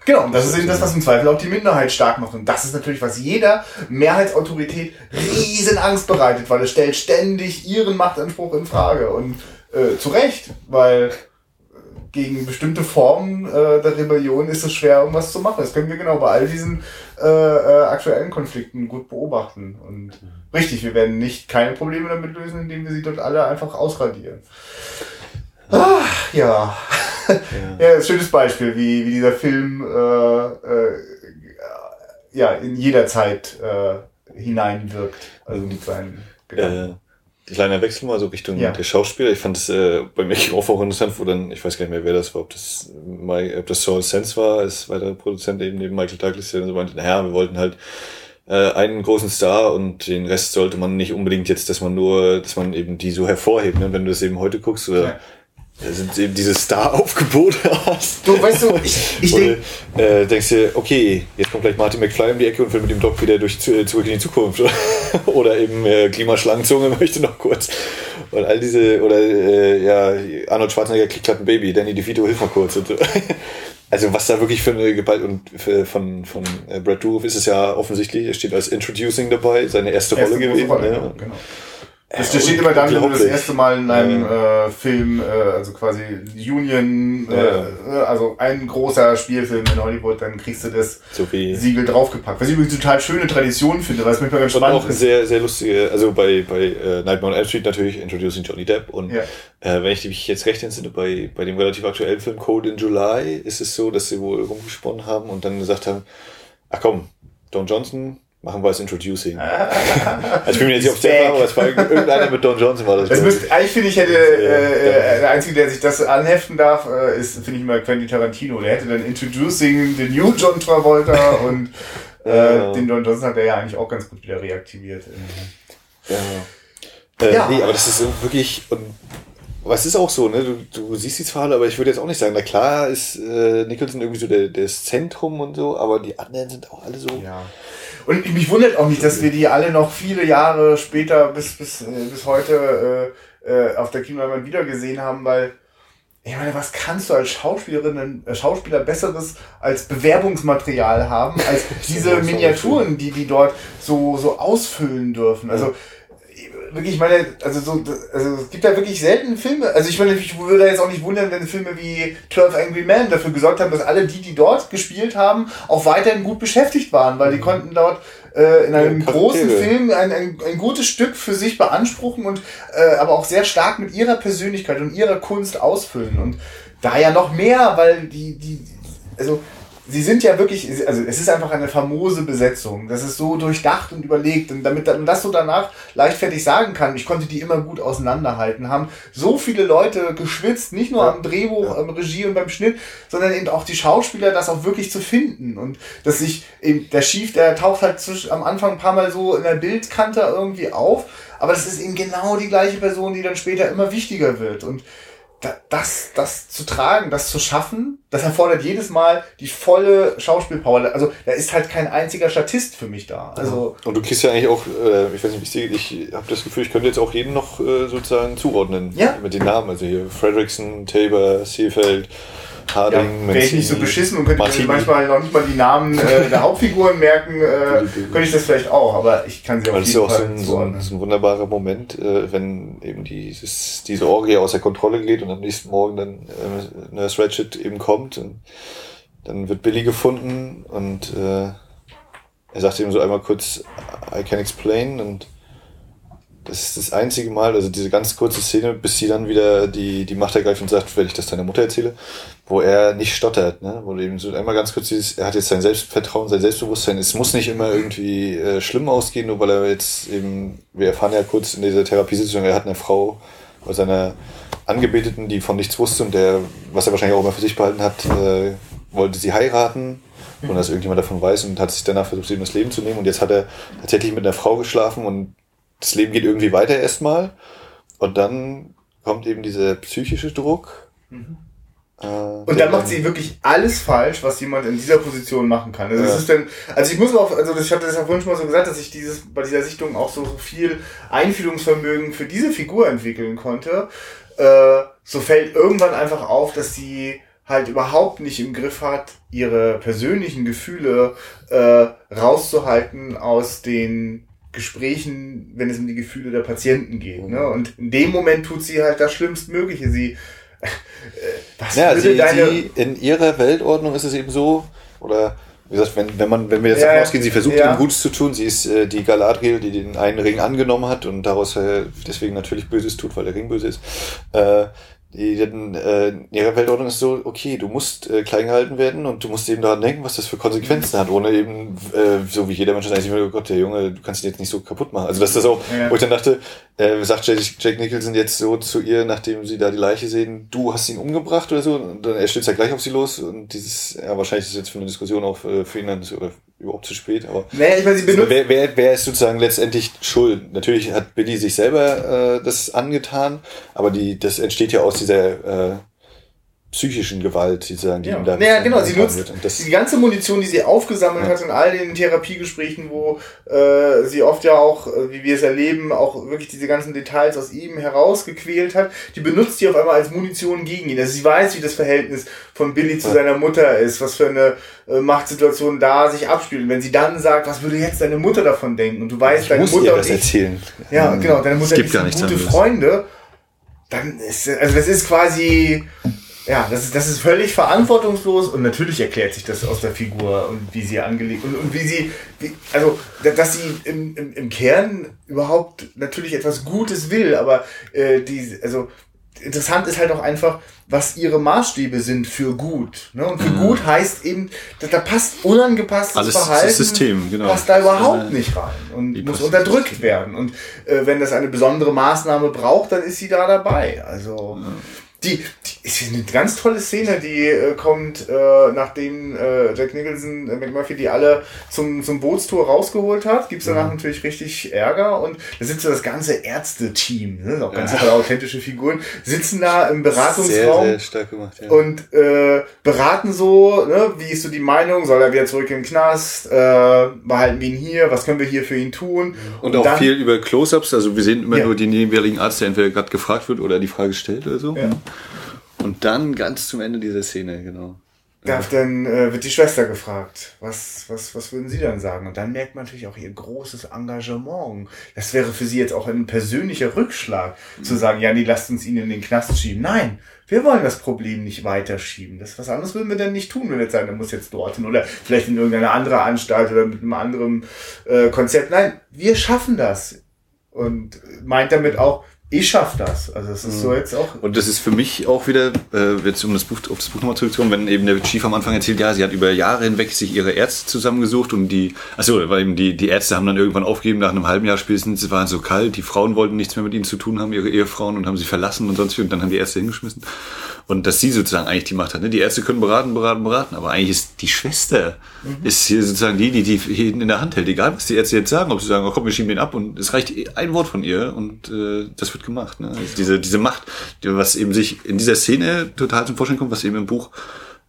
Genau, und das ist eben das, was im Zweifel auch die Minderheit stark macht. Und das ist natürlich, was jeder Mehrheitsautorität riesen Angst bereitet, weil es stellt ständig ihren Machtanspruch in Frage. Und äh, zu Recht, weil äh, gegen bestimmte Formen äh, der Rebellion ist es schwer, irgendwas zu machen. Das können wir genau bei all diesen äh, äh, aktuellen Konflikten gut beobachten. Und richtig, wir werden nicht keine Probleme damit lösen, indem wir sie dort alle einfach ausradieren. Ah, ja. Ja, ein schönes Beispiel, wie, wie dieser Film äh, äh, ja, in jeder Zeit äh, hineinwirkt. Also mit seinen Gedanken. Kleiner Wechsel mal so Richtung Ja. der Schauspieler. Ich fand es äh, bei Making of auch interessant, wo dann, ich weiß gar nicht mehr, wer das war, ob das, My, ob das Saul Sense war, als weiterer Produzent eben neben Michael Douglas, der so meinte, naja, wir wollten halt äh, einen großen Star und den Rest sollte man nicht unbedingt jetzt, dass man nur, dass man eben die so hervorhebt. Ne? Wenn du das eben heute guckst, oder Ja. Da sind eben diese Star-Aufgebote hast. Du, weißt du, ich, ich Oder, denke, äh, denkst du, okay, jetzt kommt gleich Martin McFly um die Ecke und will mit dem Doc wieder durch zu, zurück in die Zukunft. oder eben äh, Klimaschlangenzunge möchte noch kurz. Und all diese, oder äh, ja, Arnold Schwarzenegger kriegt gerade ein Baby, Danny DeVito hilft mal kurz. Also was da wirklich für eine Gewalt und für, von, von äh, Brad Dourif ist es ja offensichtlich, er steht als Introducing dabei, seine erste, Rolle gewesen. Rolle, ne? genau, genau. Das, das steht immer dann, wenn du das erste Mal in einem äh, Film, äh, also quasi Union, äh, also ein großer Spielfilm in Hollywood, dann kriegst du das so Siegel draufgepackt. Was ich übrigens total schöne Tradition finde, weil es mich mal ganz spannend ist. auch sehr, sehr lustige, also bei, bei äh, Nightmare on Elm Street natürlich Introducing Johnny Depp und ja. äh, wenn ich mich jetzt recht entsinne, bei, bei dem relativ aktuellen Film Code in July ist es so, dass sie wohl rumgesponnen haben und dann gesagt haben, ach komm, Don Johnson Machen wir als Introducing. also ich bin mir jetzt nicht auf der aber es war irgendeiner mit Don Johnson war das. das müsst, eigentlich finde ich, hätte äh, äh, der Einzige, der sich das anheften darf, äh, ist, finde ich mal Quentin Tarantino. Der hätte dann Introducing the New John Travolta und äh, den Don Johnson hat er ja eigentlich auch ganz gut wieder reaktiviert. Ja. Äh, ja. Nee, aber das ist wirklich, und was ist auch so, ne? Du, du siehst die Zahl, aber ich würde jetzt auch nicht sagen, na klar ist äh, Nicholson irgendwie so der, das Zentrum und so, aber die anderen sind auch alle so. Ja. Und mich wundert auch nicht, dass wir die alle noch viele Jahre später bis, bis, äh, bis heute äh, äh, auf der Kinoleinwand wieder gesehen haben, weil ich meine, was kannst du als Schauspielerin, äh, Schauspieler Besseres als Bewerbungsmaterial haben, als diese Miniaturen, die die dort so, so ausfüllen dürfen? Also, wirklich, ich meine, also so, also es gibt ja wirklich selten Filme. Also ich meine, ich würde jetzt auch nicht wundern, wenn Filme wie 12 Angry Men dafür gesorgt haben, dass alle die, die dort gespielt haben, auch weiterhin gut beschäftigt waren, weil die mhm. konnten dort äh, in einem ja, großen Film ein, ein, ein gutes Stück für sich beanspruchen und äh, aber auch sehr stark mit ihrer Persönlichkeit und ihrer Kunst ausfüllen. Und da ja noch mehr, weil die, die, also sie sind ja wirklich, also es ist einfach eine famose Besetzung. Das ist so durchdacht und überlegt. Und damit man das so danach leichtfertig sagen kann, ich konnte die immer gut auseinanderhalten, haben so viele Leute geschwitzt, nicht nur ja. am Drehbuch, ja. am Regie und beim Schnitt, sondern eben auch die Schauspieler, das auch wirklich zu finden. Und dass sich eben der Schief, der taucht halt zwischen, am Anfang ein paar Mal so in der Bildkante irgendwie auf, aber das ist eben genau die gleiche Person, die dann später immer wichtiger wird. Und das, das zu tragen, das zu schaffen, das erfordert jedes Mal die volle Schauspielpower. Also da ist halt kein einziger Statist für mich da. Also und du kriegst ja eigentlich auch, äh, ich weiß nicht, wie ich ich habe das Gefühl, ich könnte jetzt auch jeden noch äh, sozusagen zuordnen ja? mit den Namen. Also hier Fredrickson, Tabor, Seefeld, Harding, ja, Wäre ich nicht so beschissen und könnte mir manchmal noch nicht mal die Namen äh, der Hauptfiguren merken, äh, könnte ich das vielleicht auch, aber ich kann sie jeden Fall. Das ist auch so ein, so ein, wunderbarer Moment, äh, wenn eben dieses, diese Orgie aus der Kontrolle geht und am nächsten Morgen dann äh, Nurse Ratchet eben kommt und dann wird Billy gefunden und äh, er sagt eben so einmal kurz, I can explain und das ist das einzige Mal, also diese ganz kurze Szene, bis sie dann wieder die, die Macht ergreift und sagt, wenn ich das deiner Mutter erzähle, wo er nicht stottert, ne? wo eben so einmal ganz kurz dieses, er hat jetzt sein Selbstvertrauen, sein Selbstbewusstsein, es muss nicht immer irgendwie äh, schlimm ausgehen, nur weil er jetzt eben, wir erfahren ja kurz in dieser Therapiesitzung, er hat eine Frau bei seiner Angebeteten, die von nichts wusste und der, was er wahrscheinlich auch immer für sich behalten hat, äh, wollte sie heiraten, ohne dass irgendjemand davon weiß und hat sich danach versucht, ihm das Leben zu nehmen. Und jetzt hat er tatsächlich mit einer Frau geschlafen und das Leben geht irgendwie weiter erstmal und dann kommt eben dieser psychische Druck. Mhm. Äh, und dann macht sie wirklich alles falsch, was jemand in dieser Position machen kann. Also, ja. ist denn, also ich muss auch, also ich hatte das ja vorhin schon mal so gesagt, dass ich dieses, bei dieser Sichtung auch so, so viel Einfühlungsvermögen für diese Figur entwickeln konnte. Äh, so fällt irgendwann einfach auf, dass sie halt überhaupt nicht im Griff hat, ihre persönlichen Gefühle äh, rauszuhalten aus den Gesprächen, wenn es um die Gefühle der Patienten geht. Ne? Und in dem Moment tut sie halt das Schlimmstmögliche. Sie, äh, was ja, sie, deine sie, in ihrer Weltordnung ist es eben so, oder wie gesagt, wenn, wenn, man, wenn wir jetzt davon ausgehen, sie versucht ja. ihm Gutes zu tun, sie ist äh, die Galadriel, die den einen Ring angenommen hat und daraus äh, deswegen natürlich Böses tut, weil der Ring böse ist. Äh, die dann, äh, ihre Weltordnung ist so, okay, du musst äh, klein gehalten werden und du musst eben daran denken, was das für Konsequenzen hat, ohne eben, äh, so wie jeder Mensch eigentlich oh Gott, der Junge, du kannst ihn jetzt nicht so kaputt machen. Also das ist das auch, ja. wo ich dann dachte, äh, sagt Jack, Jack Nicholson jetzt so zu ihr, nachdem sie da die Leiche sehen, du hast ihn umgebracht oder so, und dann er stürzt ja gleich auf sie los und dieses, ja, wahrscheinlich ist jetzt für eine Diskussion auch äh, für ihn dann, oder überhaupt zu spät, aber naja, ich meine, sie benutzt wer, wer, wer ist sozusagen letztendlich schuld? Natürlich hat Billy sich selber äh, das angetan, aber die, das entsteht ja aus dieser äh, psychischen Gewalt, sozusagen, die Ja, ihm da naja, genau. Sie nutzt wird. Und das, die ganze Munition, die sie aufgesammelt Ja. hat in all den Therapiegesprächen, wo äh, sie oft ja auch, äh, wie wir es erleben, auch wirklich diese ganzen Details aus ihm herausgequält hat, die benutzt die auf einmal als Munition gegen ihn. Also sie weiß, wie das Verhältnis von Billy zu Ja. seiner Mutter ist, was für eine äh, Machtsituation da sich abspielt. Und wenn sie dann sagt, was würde jetzt deine Mutter davon denken? Und du weißt, ich deine muss Mutter ihr das ich, erzählen. ja, genau, deine Mutter nichts gute anderes. Freunde, dann ist, also das ist quasi, ja, das ist, das ist völlig verantwortungslos und natürlich erklärt sich das aus der Figur und wie sie angelegt und, und wie sie, wie, also, da- dass sie im, im, im Kern überhaupt natürlich etwas Gutes will, aber äh, die, also, interessant ist halt auch einfach, was ihre Maßstäbe sind für gut. Ne? Und für gut heißt eben, da, da passt unangepasstes Alles Verhalten, System, genau. passt da überhaupt nicht rein und muss unterdrückt werden. Und äh, wenn das eine besondere Maßnahme braucht, dann ist sie da dabei. Also die, die ist eine ganz tolle Szene, die äh, kommt, äh, nachdem äh, Jack Nicholson, äh, McMurphy die alle zum, zum Bootstour rausgeholt hat, gibt's danach natürlich richtig Ärger und da sitzt so das ganze Ärzte-Team, ne? auch ganz tolle authentische Figuren, sitzen da im Sehr, Beratungsraum sehr stark gemacht, ja. und äh, beraten so, ne, wie ist so die Meinung, soll er wieder zurück im Knast, äh, behalten wir ihn hier, was können wir hier für ihn tun? Und auch dann- viel über Close-Ups, also wir sehen immer Ja. nur den jeweiligen Arzt, der entweder gerade gefragt wird oder die Frage stellt oder so. Ja. Und dann ganz zum Ende dieser Szene, genau. Darf dann äh, wird die Schwester gefragt, was, was, was würden Sie dann sagen? Und dann merkt man natürlich auch ihr großes Engagement. Das wäre für sie jetzt auch ein persönlicher Rückschlag, zu sagen, ja, nee, lasst uns ihn in den Knast schieben. Nein, wir wollen das Problem nicht weiterschieben. Das was anderes würden wir denn nicht tun, wenn wir jetzt sagen, der muss jetzt dorthin oder vielleicht in irgendeine andere Anstalt oder mit einem anderen äh, Konzept. Nein, wir schaffen das. Und meint damit auch, ich schaff das. Also es ist so jetzt auch. Und das ist für mich auch wieder, äh, jetzt um das Buch, auf das Buch nochmal zurückzukommen, wenn eben der Chief am Anfang erzählt, ja, sie hat über Jahre hinweg sich ihre Ärzte zusammengesucht und die, achso, weil eben die, die Ärzte haben dann irgendwann aufgegeben, nach einem halben Jahr spätestens, es war so kalt, die Frauen wollten nichts mehr mit ihnen zu tun haben, ihre Ehefrauen und haben sie verlassen und sonst wie, und dann haben die Ärzte hingeschmissen. Und dass sie sozusagen eigentlich die Macht hat. Ne? Die Ärzte können beraten, beraten, beraten, aber eigentlich ist die Schwester, ist hier sozusagen die, die die jeden in der Hand hält. Egal, was die Ärzte jetzt sagen, ob sie sagen, oh, komm, wir schieben den ab und es reicht ein Wort von ihr und äh, das wird gemacht. Ne? Also diese, diese Macht, die, was eben sich in dieser Szene total zum Vorschein kommt, was eben im Buch,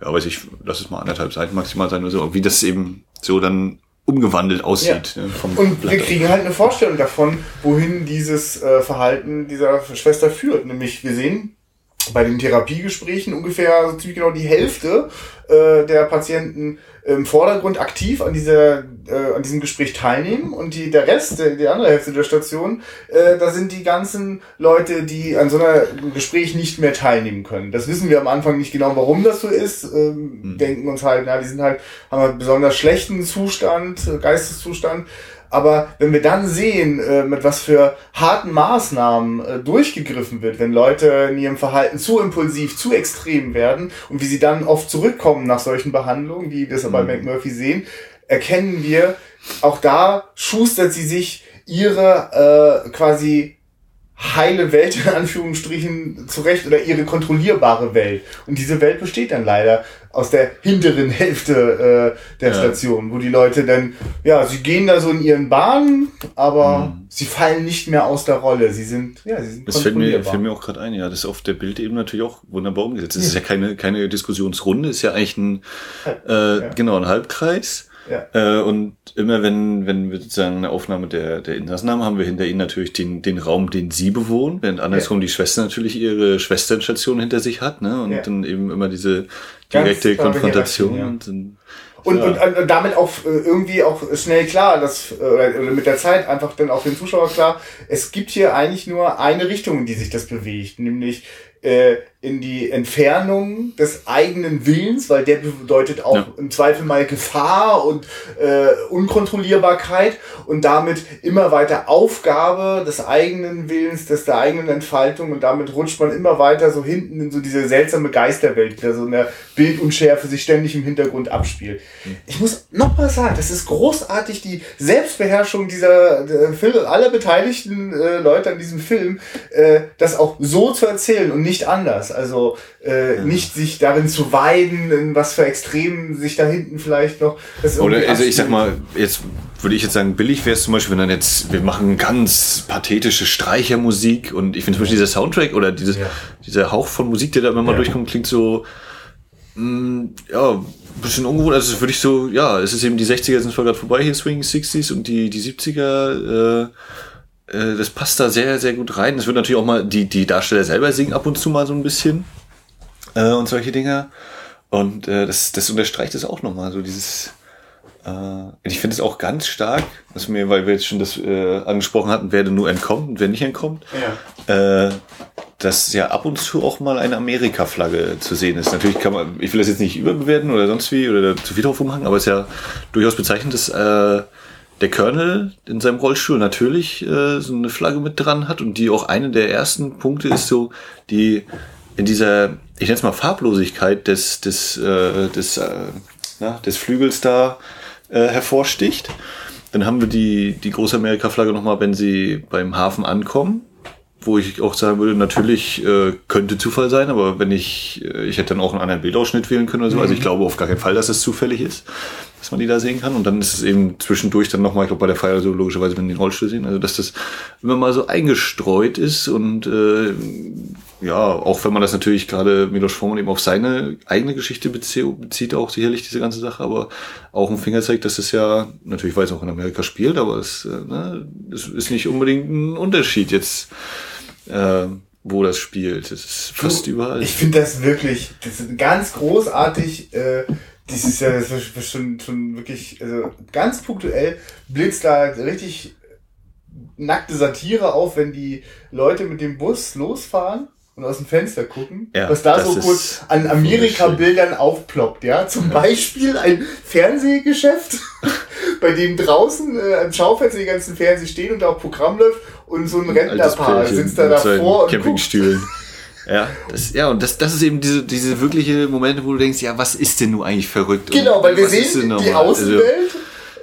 ja, weiß ich, lass es mal anderthalb Seiten maximal sein oder so, wie das eben so dann umgewandelt aussieht. Ne? Vom Und Blatt wir kriegen halt eine Vorstellung davon, wohin dieses äh, Verhalten dieser Schwester führt. Nämlich, wir sehen bei den Therapiegesprächen ungefähr so ziemlich genau die Hälfte äh, der Patienten im Vordergrund aktiv an dieser äh, an diesem Gespräch teilnehmen und die der Rest die andere Hälfte der Station äh, da sind die ganzen Leute die an so einer Gespräch nicht mehr teilnehmen können. Das wissen wir am Anfang nicht genau warum das so ist. Ähm, denken uns halt na die sind halt haben einen besonders schlechten Zustand Geisteszustand aber wenn wir dann sehen, äh, mit was für harten Maßnahmen äh, durchgegriffen wird, wenn Leute in ihrem Verhalten zu impulsiv, zu extrem werden und wie sie dann oft zurückkommen nach solchen Behandlungen, wie wir es bei McMurphy sehen, erkennen wir, auch da schustert sie sich ihre äh, quasi heile Welt in Anführungsstrichen zurecht oder ihre kontrollierbare Welt. Und diese Welt besteht dann leider aus der hinteren Hälfte äh, der Ja. Station, wo die Leute dann, ja, sie gehen da so in ihren Bahnen, aber Mhm. sie fallen nicht mehr aus der Rolle. Sie sind, ja, sie sind Das fällt mir, fällt mir auch gerade ein, ja. Das ist auf der Bild eben natürlich auch wunderbar umgesetzt. Es ist ja keine, keine Diskussionsrunde, es ist ja eigentlich ein, äh, genau, ein Halbkreis. Ja. Äh, und immer wenn, wenn wir sozusagen eine Aufnahme der, der Insassen haben, haben wir hinter ihnen natürlich den, den Raum, den sie bewohnen, während andersrum die Schwester natürlich ihre Schwesternstation hinter sich hat, ne? Und Ja. dann eben immer diese Ganz direkte klare Konfrontation. Ja. und dann, Und, Ja. und, und damit auch äh, irgendwie auch schnell klar, dass, äh, oder oder mit der Zeit einfach dann auch dem Zuschauer klar, es gibt hier eigentlich nur eine Richtung, in die sich das bewegt, nämlich äh, in die Entfernung des eigenen Willens, weil der bedeutet auch Ja. im Zweifel mal Gefahr und äh, Unkontrollierbarkeit und damit immer weiter Aufgabe des eigenen Willens, des der eigenen Entfaltung und damit rutscht man immer weiter so hinten in so diese seltsame Geisterwelt, die da so in der Bildunschärfe sich ständig im Hintergrund abspielt. Ich muss noch mal sagen, das ist großartig, die Selbstbeherrschung dieser der Film, aller beteiligten äh, Leute an diesem Film, äh, das auch so zu erzählen und nicht anders. Also äh, nicht sich darin zu weiden, in was für Extremen sich da hinten vielleicht noch. Oder also ich sag mal, jetzt würde ich jetzt sagen, billig wäre es zum Beispiel, wenn dann jetzt, wir machen ganz pathetische Streichermusik und ich finde zum Beispiel dieser Soundtrack oder dieses, ja. dieser Hauch von Musik, der da immer mal ja. durchkommt, klingt so, mh, mm, ja, ein bisschen ungewohnt. Also würde ich so, ja, es ist eben die 60er sind zwar gerade vorbei hier, Swing 60s und die, die 70er, äh, äh, das passt da sehr, sehr gut rein. Es wird natürlich auch mal, die, die Darsteller selber singen ab und zu mal so ein bisschen äh, und solche Dinge. Und äh, das, das unterstreicht es auch nochmal, so dieses, äh, ich finde es auch ganz stark, was mir, weil wir jetzt schon das äh, angesprochen hatten, wer denn nur entkommt und wer nicht entkommt, ja. äh, dass ja ab und zu auch mal eine Amerika-Flagge zu sehen ist. Natürlich kann man, ich will das jetzt nicht überbewerten oder sonst wie oder zu viel drauf umhangen, aber es ist ja durchaus bezeichnend, dass äh, der Colonel in seinem Rollstuhl natürlich äh, so eine Flagge mit dran hat und die auch eine der ersten Punkte ist so, die in dieser, ich nenne es mal Farblosigkeit des, des, äh, des, äh, na, des Flügels da äh, hervorsticht. Dann haben wir die, die Großamerika-Flagge nochmal, wenn sie beim Hafen ankommen wo ich auch sagen würde, natürlich äh, könnte Zufall sein, aber wenn ich, äh, ich hätte dann auch einen anderen Bildausschnitt wählen können oder so. Also ich mhm. glaube auf gar keinen Fall, dass es zufällig ist, dass man die da sehen kann. Und dann ist es eben zwischendurch dann nochmal, ich glaube bei der Feier so logischerweise, wenn die den Rollstuhl sehen, also dass das immer mal so eingestreut ist und äh, ja, auch wenn man das natürlich gerade Milos Forman eben auf seine eigene Geschichte bezieht, bezieht auch sicherlich diese ganze Sache, aber auch ein Finger zeigt, dass es ja, natürlich weil es auch in Amerika spielt, aber es, äh, ne, es ist nicht unbedingt ein Unterschied jetzt äh, wo das spielt. Das ist fast du, überall. Ich finde das wirklich, das ist ganz großartig. Äh, dieses Jahr, das ist schon, schon wirklich, also ganz punktuell blitzt da richtig nackte Satire auf, wenn die Leute mit dem Bus losfahren und aus dem Fenster gucken, ja, was da so kurz an Amerika-Bildern aufploppt, ja. Zum Beispiel ein Fernsehgeschäft, bei dem draußen äh, am Schaufenster die ganzen Fernseher stehen und da auch Programm läuft und so ein Rentnerpaar sitzt da davor und Campingstühlen. Ja, das, ja, und das, das ist eben diese, diese wirkliche Momente, wo du denkst, ja, was ist denn nun eigentlich verrückt? Genau, weil wir sehen die Außenwelt,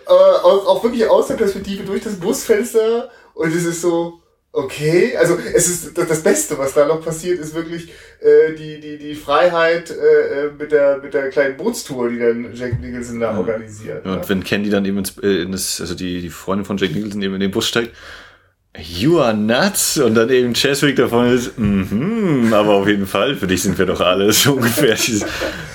also, äh, auch, auch wirklich aus der Perspektive durch das Busfenster und es ist so, Okay, also es ist das Beste, was da noch passiert, ist wirklich äh, die, die, die Freiheit äh, äh, mit, der, mit der kleinen Bootstour, die dann Jack Nicholson da ja. organisiert. Ja, und wenn Candy dann eben ins, äh, in das, also die, die Freundin von Jack Nicholson eben in den Bus steigt, You are nuts und dann eben Cheswick davon ist, mhm, aber auf jeden Fall, für dich sind wir doch alle so ungefähr.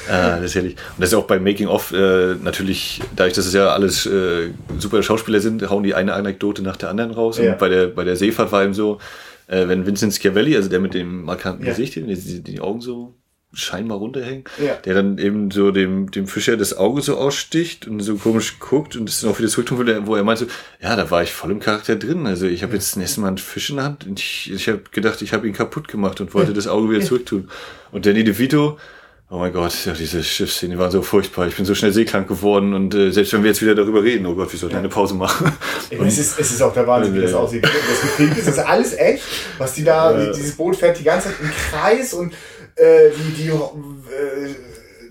ah, das ist herrlich. Und das ist auch beim Making of äh, natürlich, dadurch, dass es ja alles äh, super Schauspieler sind, hauen die eine Anekdote nach der anderen raus. Ja. Und bei der, bei der Seefahrt war eben so, äh, wenn Vincent Schiavelli, also der mit dem markanten ja. Gesicht, die, die Augen so scheinbar runterhängen, ja. der dann eben so dem, dem Fischer das Auge so aussticht und so komisch guckt und das dann auch wieder zurücktun will, wo er meint so, ja, da war ich voll im Charakter drin. Also ich habe jetzt das nächste Mal einen Fisch in der Hand und ich, ich habe gedacht, ich habe ihn kaputt gemacht und wollte das Auge wieder zurücktun. Und Danny DeVito, oh mein Gott, ja, diese Schiffsszene war so furchtbar. Ich bin so schnell seekrank geworden und äh, selbst wenn wir jetzt wieder darüber reden, oh Gott, wie soll ich eine Pause machen? Und, es, ist, es ist auch der Wahnsinn, wie das aussieht. Das gefilmt ist, das ist alles echt, was die da, dieses Boot fährt die ganze Zeit im Kreis und äh, die, die äh,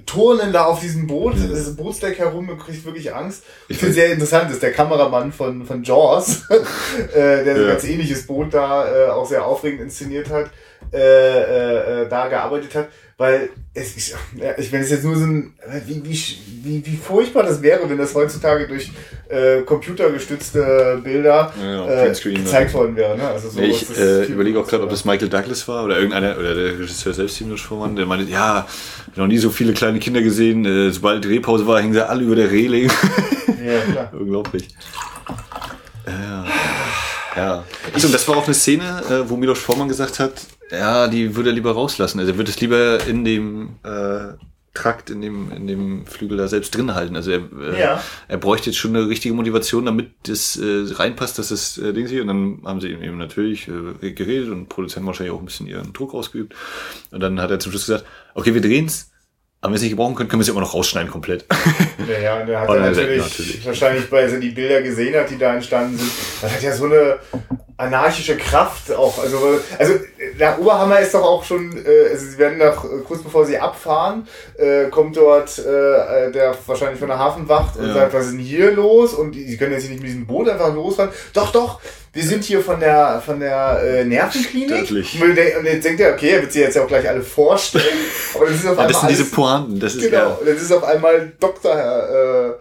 turnen da auf diesem Boot, mhm. das Bootsdeck herum und kriegt wirklich Angst. Ich finde sehr interessant, ist der Kameramann von, von Jaws, äh, der ja. ein ganz ähnliches Boot da äh, auch sehr aufregend inszeniert hat, äh, äh, äh da gearbeitet hat weil es ist, ja, ich meine, es jetzt nur so ein, wie, wie, wie, wie furchtbar das wäre, wenn das heutzutage durch äh, computergestützte Bilder ja, äh, gezeigt worden wäre. Ne? Also so, ich äh, überlege auch gerade, ob das Michael Douglas war oder irgendeiner, oder der Regisseur selbst, Milos Forman, der meinte, ja, ich habe noch nie so viele kleine Kinder gesehen, äh, sobald Drehpause war, hingen sie alle über der Reling. Ja, klar. Unglaublich. Ja. Ja. Also, das war auch eine Szene, äh, wo Milos Forman gesagt hat, ja, die würde er lieber rauslassen. Also er würde es lieber in dem äh, Trakt, in dem, in dem Flügel da selbst drin halten. Also er, äh, ja. er bräuchte jetzt schon eine richtige Motivation, damit das äh, reinpasst, dass das äh, Ding hier. Und dann haben sie eben natürlich äh, geredet und Produzenten wahrscheinlich auch ein bisschen ihren Druck ausgeübt. Und dann hat er zum Schluss gesagt, okay, wir drehen's, aber wenn wir es nicht gebrauchen können, können wir es immer noch rausschneiden komplett. Ja, ja, und er hat er natürlich, natürlich, wahrscheinlich, weil er die Bilder gesehen hat, die da entstanden sind, das hat ja so eine anarchische Kraft auch. Also, also der Oberhammer ist doch auch schon, äh, also sie werden doch äh, kurz bevor sie abfahren, äh, kommt dort äh, der wahrscheinlich von der Hafenwacht und Ja. sagt, was ist denn hier los? Und die, die können jetzt nicht mit diesem Boot einfach losfahren. Doch, doch, wir sind hier von der von der äh, Nervenklinik. Staatlich. Und, und jetzt denkt er, okay, er wird sie jetzt ja auch gleich alle vorstellen. Aber das ist auf einmal das sind diese alles- Pointen. Das ist Genau. ja. Und jetzt ist auf einmal Dr. Äh,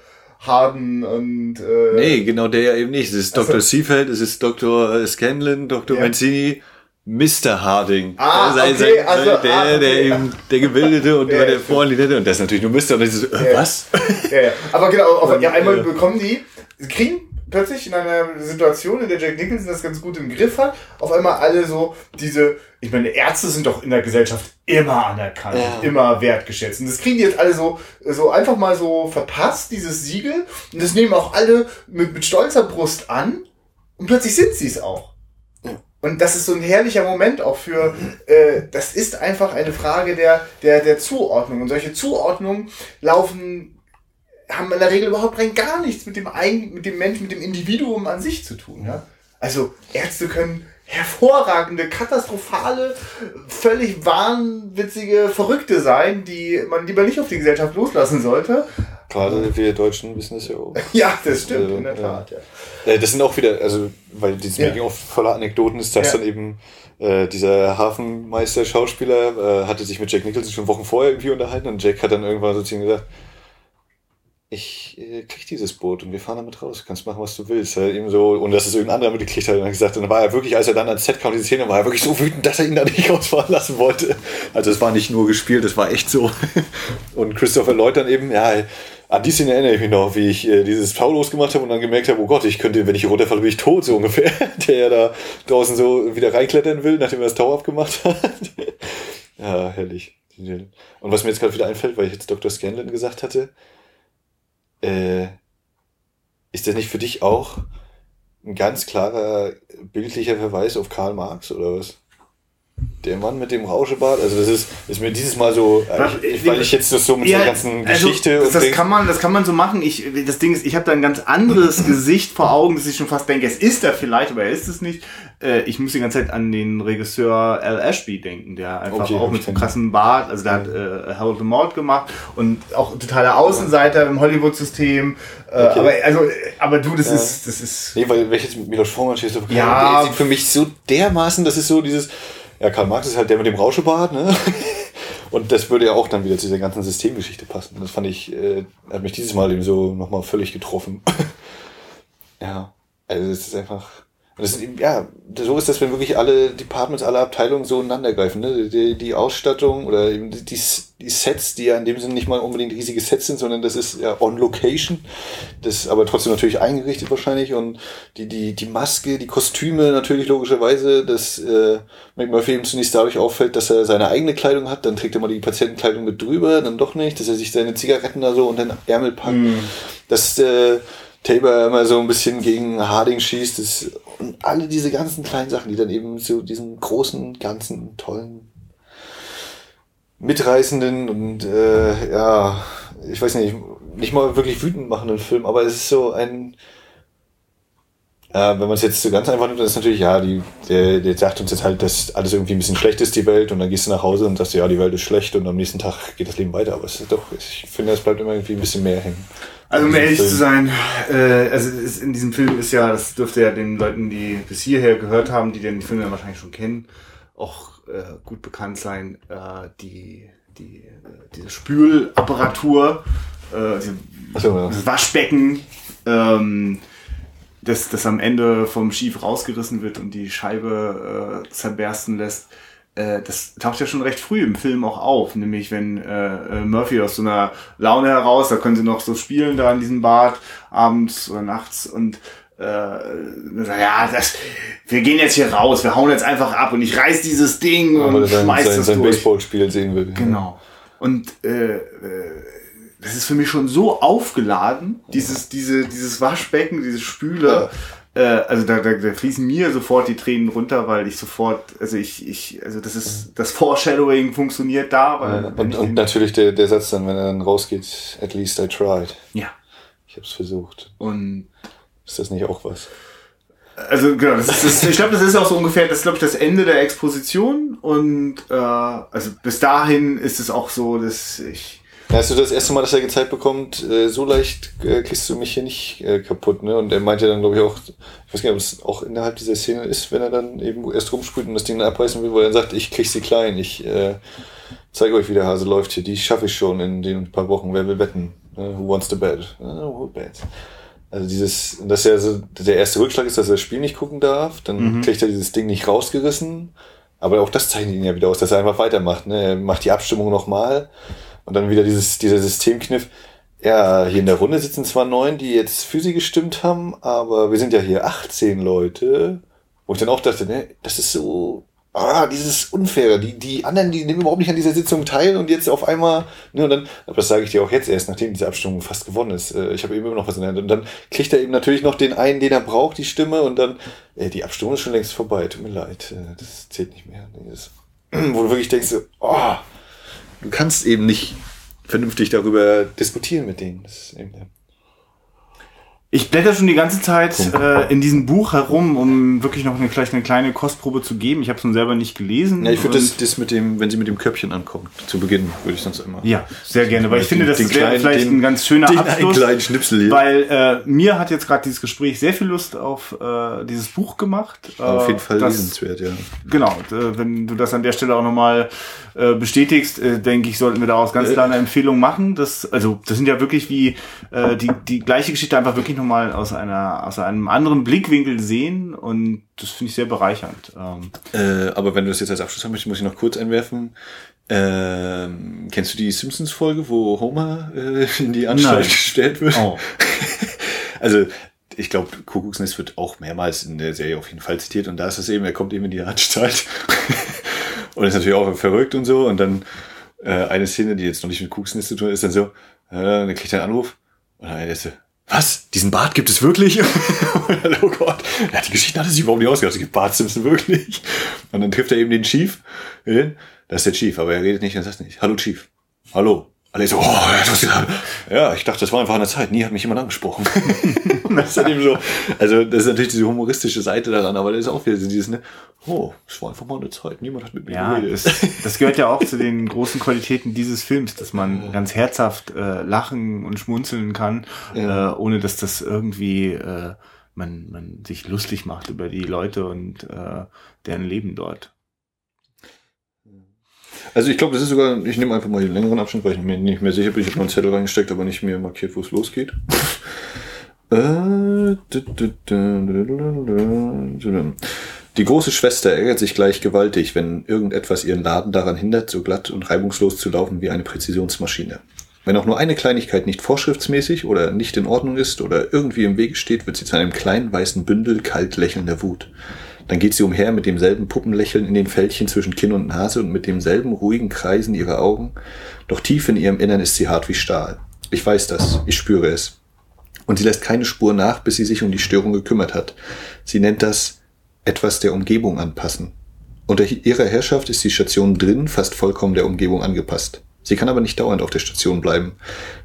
Harden und äh, Nee, genau der ja eben nicht. Es ist. Dr. Seafeld, es ist Dr. Scanlon, Dr. Ja. Mancini, Mr. Harding. Ah, Sein- okay, sein- also, der, ah, okay. der eben, der Gebildete und Ja, der. Vorliederte. Und das ist natürlich nur Mr. Und das ist äh, Ja. was? Ja, ja. Aber genau, auf, ja, einmal äh, bekommen die, sie kriegen plötzlich in einer Situation, in der Jack Nicholson das ganz gut im Griff hat, auf einmal alle so diese, ich meine, Ärzte sind doch in der Gesellschaft immer anerkannt, Ja. immer wertgeschätzt. Und das kriegen die jetzt alle so, so einfach mal so verpasst, dieses Siegel. Und das nehmen auch alle mit, mit stolzer Brust an. Und plötzlich sind sie es auch. Und das ist so ein herrlicher Moment auch für, äh, das ist einfach eine Frage der, der, der Zuordnung. Und solche Zuordnungen laufen haben in der Regel überhaupt rein gar nichts mit dem Eigen, mit dem Menschen, mit dem Individuum an sich zu tun. Ja? Also Ärzte können hervorragende, katastrophale, völlig wahnwitzige Verrückte sein, die man lieber nicht auf die Gesellschaft loslassen sollte. Gerade wir Deutschen wissen das ja auch. Ja, das stimmt, Also, in der ja. Tat. Ja. Äh, Das sind auch wieder, also, weil dieses Ja. Making of voller Anekdoten ist, dass Ja. dann eben äh, dieser Hafenmeister-Schauspieler äh, hatte sich mit Jack Nicholson schon Wochen vorher irgendwie unterhalten und Jack hat dann irgendwann so zu ihm gesagt, ich äh, krieg dieses Boot und wir fahren damit raus, kannst machen, was du willst. Halt eben so, und dass es irgendein anderer mitgekriegt hat und dann gesagt, und dann war er wirklich, als er dann ans Set kam, diese Szene, war er wirklich so wütend, dass er ihn da nicht rausfahren lassen wollte. Also es war nicht nur gespielt, es war echt so. Und Christopher Lloyd dann eben, ja, an die Szene erinnere ich mich noch, wie ich äh, dieses Tau losgemacht habe und dann gemerkt habe, oh Gott, ich könnte, wenn ich hier runterfalle, bin ich tot, so ungefähr. Der ja da draußen so wieder reinklettern will, nachdem er das Tau abgemacht hat. ja, herrlich. Und was mir jetzt gerade wieder einfällt, weil ich jetzt Dr. Scanlon gesagt hatte, äh, ist das nicht für dich auch ein ganz klarer bildlicher Verweis auf Karl Marx oder was? Der Mann mit dem Rauschebart, also das ist, ist mir dieses Mal so, ich, ich, weil ich jetzt das so mit der ganzen Geschichte also, das, das kann man, das kann man so machen. Ich, das Ding ist, ich habe da ein ganz anderes Gesicht vor Augen, dass ich schon fast denke, es ist er vielleicht, aber er ist es nicht. Äh, ich muss die ganze Zeit an den Regisseur Al Ashby denken, der einfach Okay, auch mit so krassen Bart, also der hat äh, Harold the Mord gemacht und auch totaler Außenseiter im Hollywood-System. Äh, Okay. Aber also, äh, aber du, das Ja. ist, das ist. Nee, weil wenn ich jetzt mit Milos Forman stehe, so, Ja. der sieht für mich so dermaßen, das ist so dieses, ja, Karl Marx ist halt der mit dem Rauschebart, ne? Und das würde ja auch dann wieder zu dieser ganzen Systemgeschichte passen. Das fand ich, äh, hat mich dieses Mal eben so nochmal völlig getroffen. ja, also es ist einfach, und das ja, so ist das, wenn wirklich alle Departments, alle Abteilungen so ineinander greifen, ne? Die, die Ausstattung oder eben die, die, Sets, die ja in dem Sinne nicht mal unbedingt riesige Sets sind, sondern das ist ja on location. Das aber trotzdem natürlich eingerichtet wahrscheinlich und die, die, die Maske, die Kostüme natürlich logischerweise, dass äh, McMurphy eben zunächst dadurch auffällt, dass er seine eigene Kleidung hat, dann trägt er mal die Patientenkleidung mit drüber, dann doch nicht, dass er sich seine Zigaretten da so unter den Ärmel packt. Dass äh, Tabor immer so ein bisschen gegen Harding schießt. Das, und alle diese ganzen kleinen Sachen, die dann eben so diesen großen, ganzen, tollen, mitreißenden und äh, ja, ich weiß nicht, nicht mal wirklich wütend machenden Film, aber es ist so ein äh, wenn man es jetzt so ganz einfach nimmt, dann ist natürlich, ja, die, der, der sagt uns jetzt halt, dass alles irgendwie ein bisschen schlecht ist, die Welt, und dann gehst du nach Hause und sagst, ja, die Welt ist schlecht und am nächsten Tag geht das Leben weiter. Aber es ist doch, ich finde, es bleibt immer irgendwie ein bisschen mehr hängen. Also um In ehrlich diesem zu sein, äh, also in diesem Film ist ja, das dürfte ja den Leuten, die bis hierher gehört haben, die den Film ja wahrscheinlich schon kennen, auch äh, gut bekannt sein, äh, die, die, äh, diese Spülapparatur, äh, diese, so, ja. das Waschbecken, ähm, das, das am Ende vom Schiff rausgerissen wird und die Scheibe äh, zerbersten lässt. Äh, das taucht ja schon recht früh im Film auch auf, nämlich wenn äh, äh, Murphy aus so einer Laune heraus, da können sie noch so spielen da in diesem Bad abends oder nachts und äh, ja, das, wir gehen jetzt hier raus, wir hauen jetzt einfach ab und ich reiß dieses Ding Weil und sein, schmeiß sein, das sein durch. Baseballspiel sehen will. Genau. Und äh, äh, das ist für mich schon so aufgeladen, dieses, diese, dieses Waschbecken, diese Spüle. Äh, also da, da, da fließen mir sofort die Tränen runter, weil ich sofort, also ich, ich, also das ist, das Foreshadowing funktioniert da. Weil, Ja, und, und natürlich der, der Satz dann, wenn er dann rausgeht, at least I tried. ja. Ich hab's versucht. Und Ist das nicht auch was? also genau, das ist, das, ich glaube, das ist auch so ungefähr, das ist glaube ich das Ende der Exposition und äh, also bis dahin ist es auch so, dass ich Hast du das erste Mal, dass er gezeigt bekommt, äh, so leicht äh, kriegst du mich hier nicht äh, kaputt, ne? Und er meinte dann, glaube ich, auch, ich weiß nicht, ob es auch innerhalb dieser Szene ist, wenn er dann eben erst rumsprüht und das Ding abreißen will, wo er dann sagt, ich krieg sie klein, ich äh, zeige euch, wie der Hase läuft hier, die schaffe ich schon in den paar Wochen, wer will wetten? Uh, who wants to bet? Uh, who bet? Also dieses, dass er so, der erste Rückschlag ist, dass er das Spiel nicht gucken darf, dann mhm. kriegt er dieses Ding nicht rausgerissen, aber auch das zeichnet ihn ja wieder aus, dass er einfach weitermacht, ne? Er macht die Abstimmung nochmal und dann wieder dieses, dieser Systemkniff. Ja, hier in der Runde sitzen zwar neun, die jetzt für sie gestimmt haben, aber wir sind ja hier 18 Leute. Wo ich dann auch dachte, ne, das ist so, ah, dieses Unfaire. Die, die anderen, die nehmen überhaupt nicht an dieser Sitzung teil und jetzt auf einmal, ne, und dann, aber das sage ich dir auch jetzt erst, nachdem diese Abstimmung fast gewonnen ist. Äh, ich habe eben immer noch was in der Hand. Und dann kriegt er eben natürlich noch den einen, den er braucht, die Stimme, und dann, äh, die Abstimmung ist schon längst vorbei, tut mir leid, äh, das zählt nicht mehr. Das, wo du wirklich denkst, oh, du kannst eben nicht vernünftig darüber diskutieren mit denen. Das ist eben der ich blätter schon die ganze Zeit äh, in diesem Buch herum, um wirklich noch eine, vielleicht eine kleine Kostprobe zu geben. Ich habe es nun selber nicht gelesen. Ja, ich würde das, das mit dem, wenn sie mit dem Köpfchen ankommt, zu Beginn, würde ich sonst immer. Ja, sehr gerne, weil ich finde, das wäre vielleicht den, ein ganz schöner den Abschluss. kleinen Schnipsel hier. Weil äh, mir hat jetzt gerade dieses Gespräch sehr viel Lust auf äh, dieses Buch gemacht. Äh, auf jeden Fall das, lesenswert, ja. Genau, wenn du das an der Stelle auch nochmal äh, bestätigst, äh, denke ich, sollten wir daraus ganz klar eine Empfehlung machen. Das, also, das sind ja wirklich wie äh, die, die gleiche Geschichte einfach wirklich nochmal aus einer aus einem anderen Blickwinkel sehen und das finde ich sehr bereichernd. Ähm, äh, aber wenn du das jetzt als Abschluss haben möchtest, muss ich noch kurz einwerfen. Ähm, kennst du die Simpsons-Folge, wo Homer äh, in die Anstalt Nein. gestellt wird? Oh. also ich glaube, Kuckucksnest wird auch mehrmals in der Serie auf jeden Fall zitiert und da ist es eben, er kommt eben in die Anstalt und ist natürlich auch verrückt und so und dann äh, eine Szene, die jetzt noch nicht mit Kuckucksnest zu tun ist dann so, äh, dann kriegt er einen Anruf und dann ist er, was? Diesen Bart gibt es wirklich? oh Gott. Ja, die Geschichte hatte sich überhaupt nicht ausgedacht. Es gibt Bart Simpson wirklich. Und dann trifft er eben den Chief. Das ist der Chief, aber er redet nicht und sagt nicht. Hallo Chief. Hallo. Alle so, oh, ja, ich dachte, das war einfach eine Zeit. Nie hat mich jemand angesprochen. das ist eben so. Also, das ist natürlich diese humoristische Seite daran, aber das ist auch wieder dieses, ne, oh, es war einfach mal eine Zeit. Niemand hat mit mir ja, geredet. Das, das gehört ja auch zu den großen Qualitäten dieses Films, dass man ganz herzhaft äh, lachen und schmunzeln kann, ja. äh, ohne dass das irgendwie äh, man, man sich lustig macht über die Leute und äh, deren Leben dort. Also ich glaube, das ist sogar, ich nehme einfach mal den längeren Abschnitt, weil ich mir nicht mehr sicher bin. Ich habe noch einen Zettel reingesteckt, aber nicht mehr markiert, wo es losgeht. Die große Schwester ärgert sich gleich gewaltig, wenn irgendetwas ihren Laden daran hindert, so glatt und reibungslos zu laufen wie eine Präzisionsmaschine. Wenn auch nur eine Kleinigkeit nicht vorschriftsmäßig oder nicht in Ordnung ist oder irgendwie im Wege steht, wird sie zu einem kleinen weißen Bündel kalt lächelnder Wut. Dann geht sie umher mit demselben Puppenlächeln in den Fältchen zwischen Kinn und Nase und mit demselben ruhigen Kreisen ihrer Augen. Doch tief in ihrem Innern ist sie hart wie Stahl. Ich weiß das, ich spüre es. Und sie lässt keine Spur nach, bis sie sich um die Störung gekümmert hat. Sie nennt das etwas der Umgebung anpassen. Unter ihrer Herrschaft ist die Station drin fast vollkommen der Umgebung angepasst. Sie kann aber nicht dauernd auf der Station bleiben.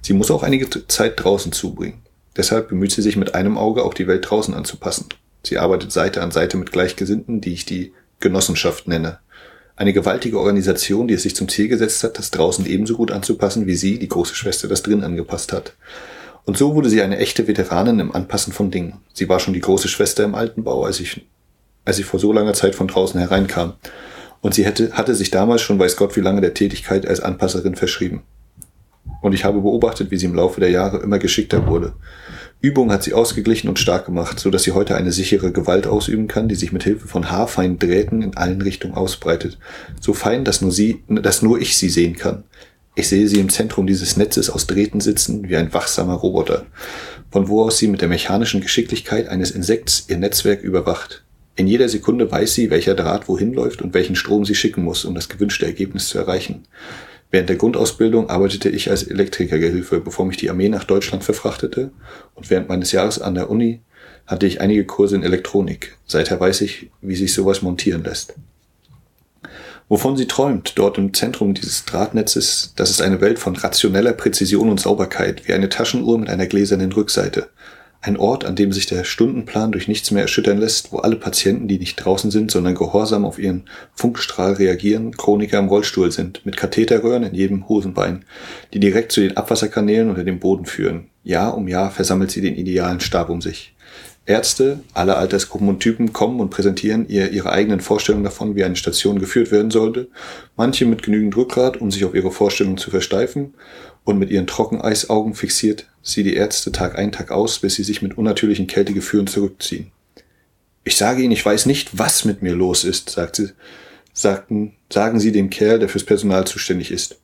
Sie muss auch einige Zeit draußen zubringen. Deshalb bemüht sie sich mit einem Auge auch die Welt draußen anzupassen. Sie arbeitet Seite an Seite mit Gleichgesinnten, die ich die Genossenschaft nenne. Eine gewaltige Organisation, die es sich zum Ziel gesetzt hat, das draußen ebenso gut anzupassen, wie sie, die große Schwester, das drin angepasst hat. Und so wurde sie eine echte Veteranin im Anpassen von Dingen. Sie war schon die große Schwester im alten Bau, als ich, als ich vor so langer Zeit von draußen hereinkam. Und sie hätte, hatte sich damals schon weiß Gott wie lange der Tätigkeit als Anpasserin verschrieben. Und ich habe beobachtet, wie sie im Laufe der Jahre immer geschickter wurde. Übung hat sie ausgeglichen und stark gemacht, so dass sie heute eine sichere Gewalt ausüben kann, die sich mit Hilfe von haarfeinen Drähten in allen Richtungen ausbreitet. So fein, dass nur sie, dass nur ich sie sehen kann. Ich sehe sie im Zentrum dieses Netzes aus Drähten sitzen, wie ein wachsamer Roboter, von wo aus sie mit der mechanischen Geschicklichkeit eines Insekts ihr Netzwerk überwacht. In jeder Sekunde weiß sie, welcher Draht wohin läuft und welchen Strom sie schicken muss, um das gewünschte Ergebnis zu erreichen. Während der Grundausbildung arbeitete ich als Elektrikergehilfe, bevor mich die Armee nach Deutschland verfrachtete, und während meines Jahres an der Uni hatte ich einige Kurse in Elektronik. Seither weiß ich, wie sich sowas montieren lässt. Wovon sie träumt, dort im Zentrum dieses Drahtnetzes, das ist eine Welt von rationeller Präzision und Sauberkeit, wie eine Taschenuhr mit einer gläsernen Rückseite. Ein Ort, an dem sich der Stundenplan durch nichts mehr erschüttern lässt, wo alle Patienten, die nicht draußen sind, sondern gehorsam auf ihren Funkstrahl reagieren, Chroniker im Rollstuhl sind, mit Katheterröhren in jedem Hosenbein, die direkt zu den Abwasserkanälen unter dem Boden führen. Jahr um Jahr versammelt sie den idealen Stab um sich. Ärzte aller Altersgruppen und Typen kommen und präsentieren ihr ihre eigenen Vorstellungen davon, wie eine Station geführt werden sollte. Manche mit genügend Rückgrat, um sich auf ihre Vorstellungen zu versteifen, und mit ihren Trockeneisaugen fixiert sie die Ärzte Tag ein, Tag aus, bis sie sich mit unnatürlichen Kältegefühlen zurückziehen. Ich sage Ihnen, ich weiß nicht, was mit mir los ist, sagt sie, sagten, sagen Sie dem Kerl, der fürs Personal zuständig ist.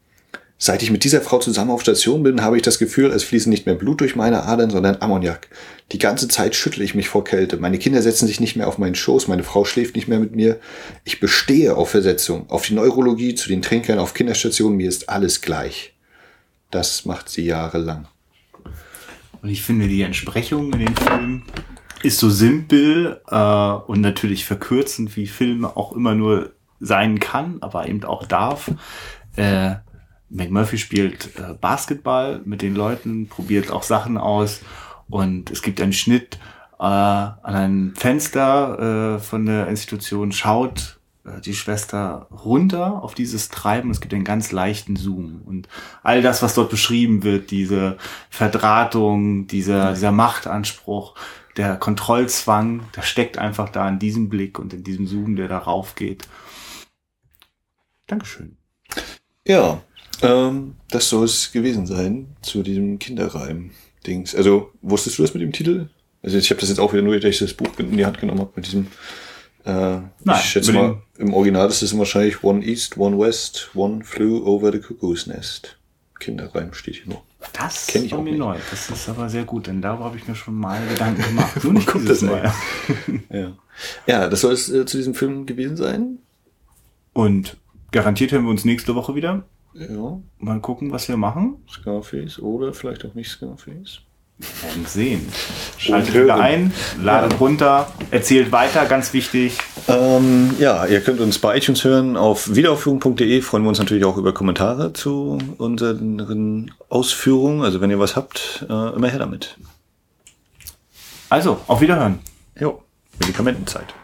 Seit ich mit dieser Frau zusammen auf Station bin, habe ich das Gefühl, es fließen nicht mehr Blut durch meine Adern, sondern Ammoniak. Die ganze Zeit schüttle ich mich vor Kälte. Meine Kinder setzen sich nicht mehr auf meinen Schoß, meine Frau schläft nicht mehr mit mir. Ich bestehe auf Versetzung, auf die Neurologie, zu den Trinkern, auf Kinderstationen, mir ist alles gleich. Das macht sie jahrelang. Und ich finde, die Entsprechung in den Filmen ist so simpel äh, und natürlich verkürzend, wie Filme auch immer nur sein kann, aber eben auch darf. Äh, McMurphy spielt äh, Basketball mit den Leuten, probiert auch Sachen aus und es gibt einen Schnitt äh, an ein Fenster äh, von der Institution, schaut die Schwester runter auf dieses Treiben. Es gibt einen ganz leichten Zoom. Und all das, was dort beschrieben wird, diese Verdrahtung, dieser, dieser Machtanspruch, der Kontrollzwang, der steckt einfach da in diesem Blick und in diesem Zoom, der darauf geht. Dankeschön. Ja, ähm, das soll es gewesen sein zu diesem Kinderreim-Dings. Also, wusstest du das mit dem Titel? Also ich habe das jetzt auch wieder nur, dass ich das Buch in die Hand genommen habe mit diesem äh, Nein, ich schätze mal, im Original ist es wahrscheinlich One East, One West, One Flew Over the Cuckoo's Nest. Kinderreim steht hier noch. Das kenne ich auch mir nicht. neu. Das ist aber sehr gut, denn darüber habe ich mir schon mal Gedanken gemacht. Nur nicht dieses Mal. ja. ja, das soll es äh, zu diesem Film gewesen sein. Und garantiert hören wir uns nächste Woche wieder. Ja. Mal gucken, was wir machen. Scarface oder vielleicht auch nicht Scarface. Werden sehen. Schaltet wieder ein, ladet ja. runter, erzählt weiter, ganz wichtig. Ähm, ja, ihr könnt uns bei iTunes hören auf wiederaufführung.de. Freuen wir uns natürlich auch über Kommentare zu unseren Ausführungen. Also wenn ihr was habt, äh, immer her damit. Also, auf Wiederhören. Jo, Medikamentenzeit.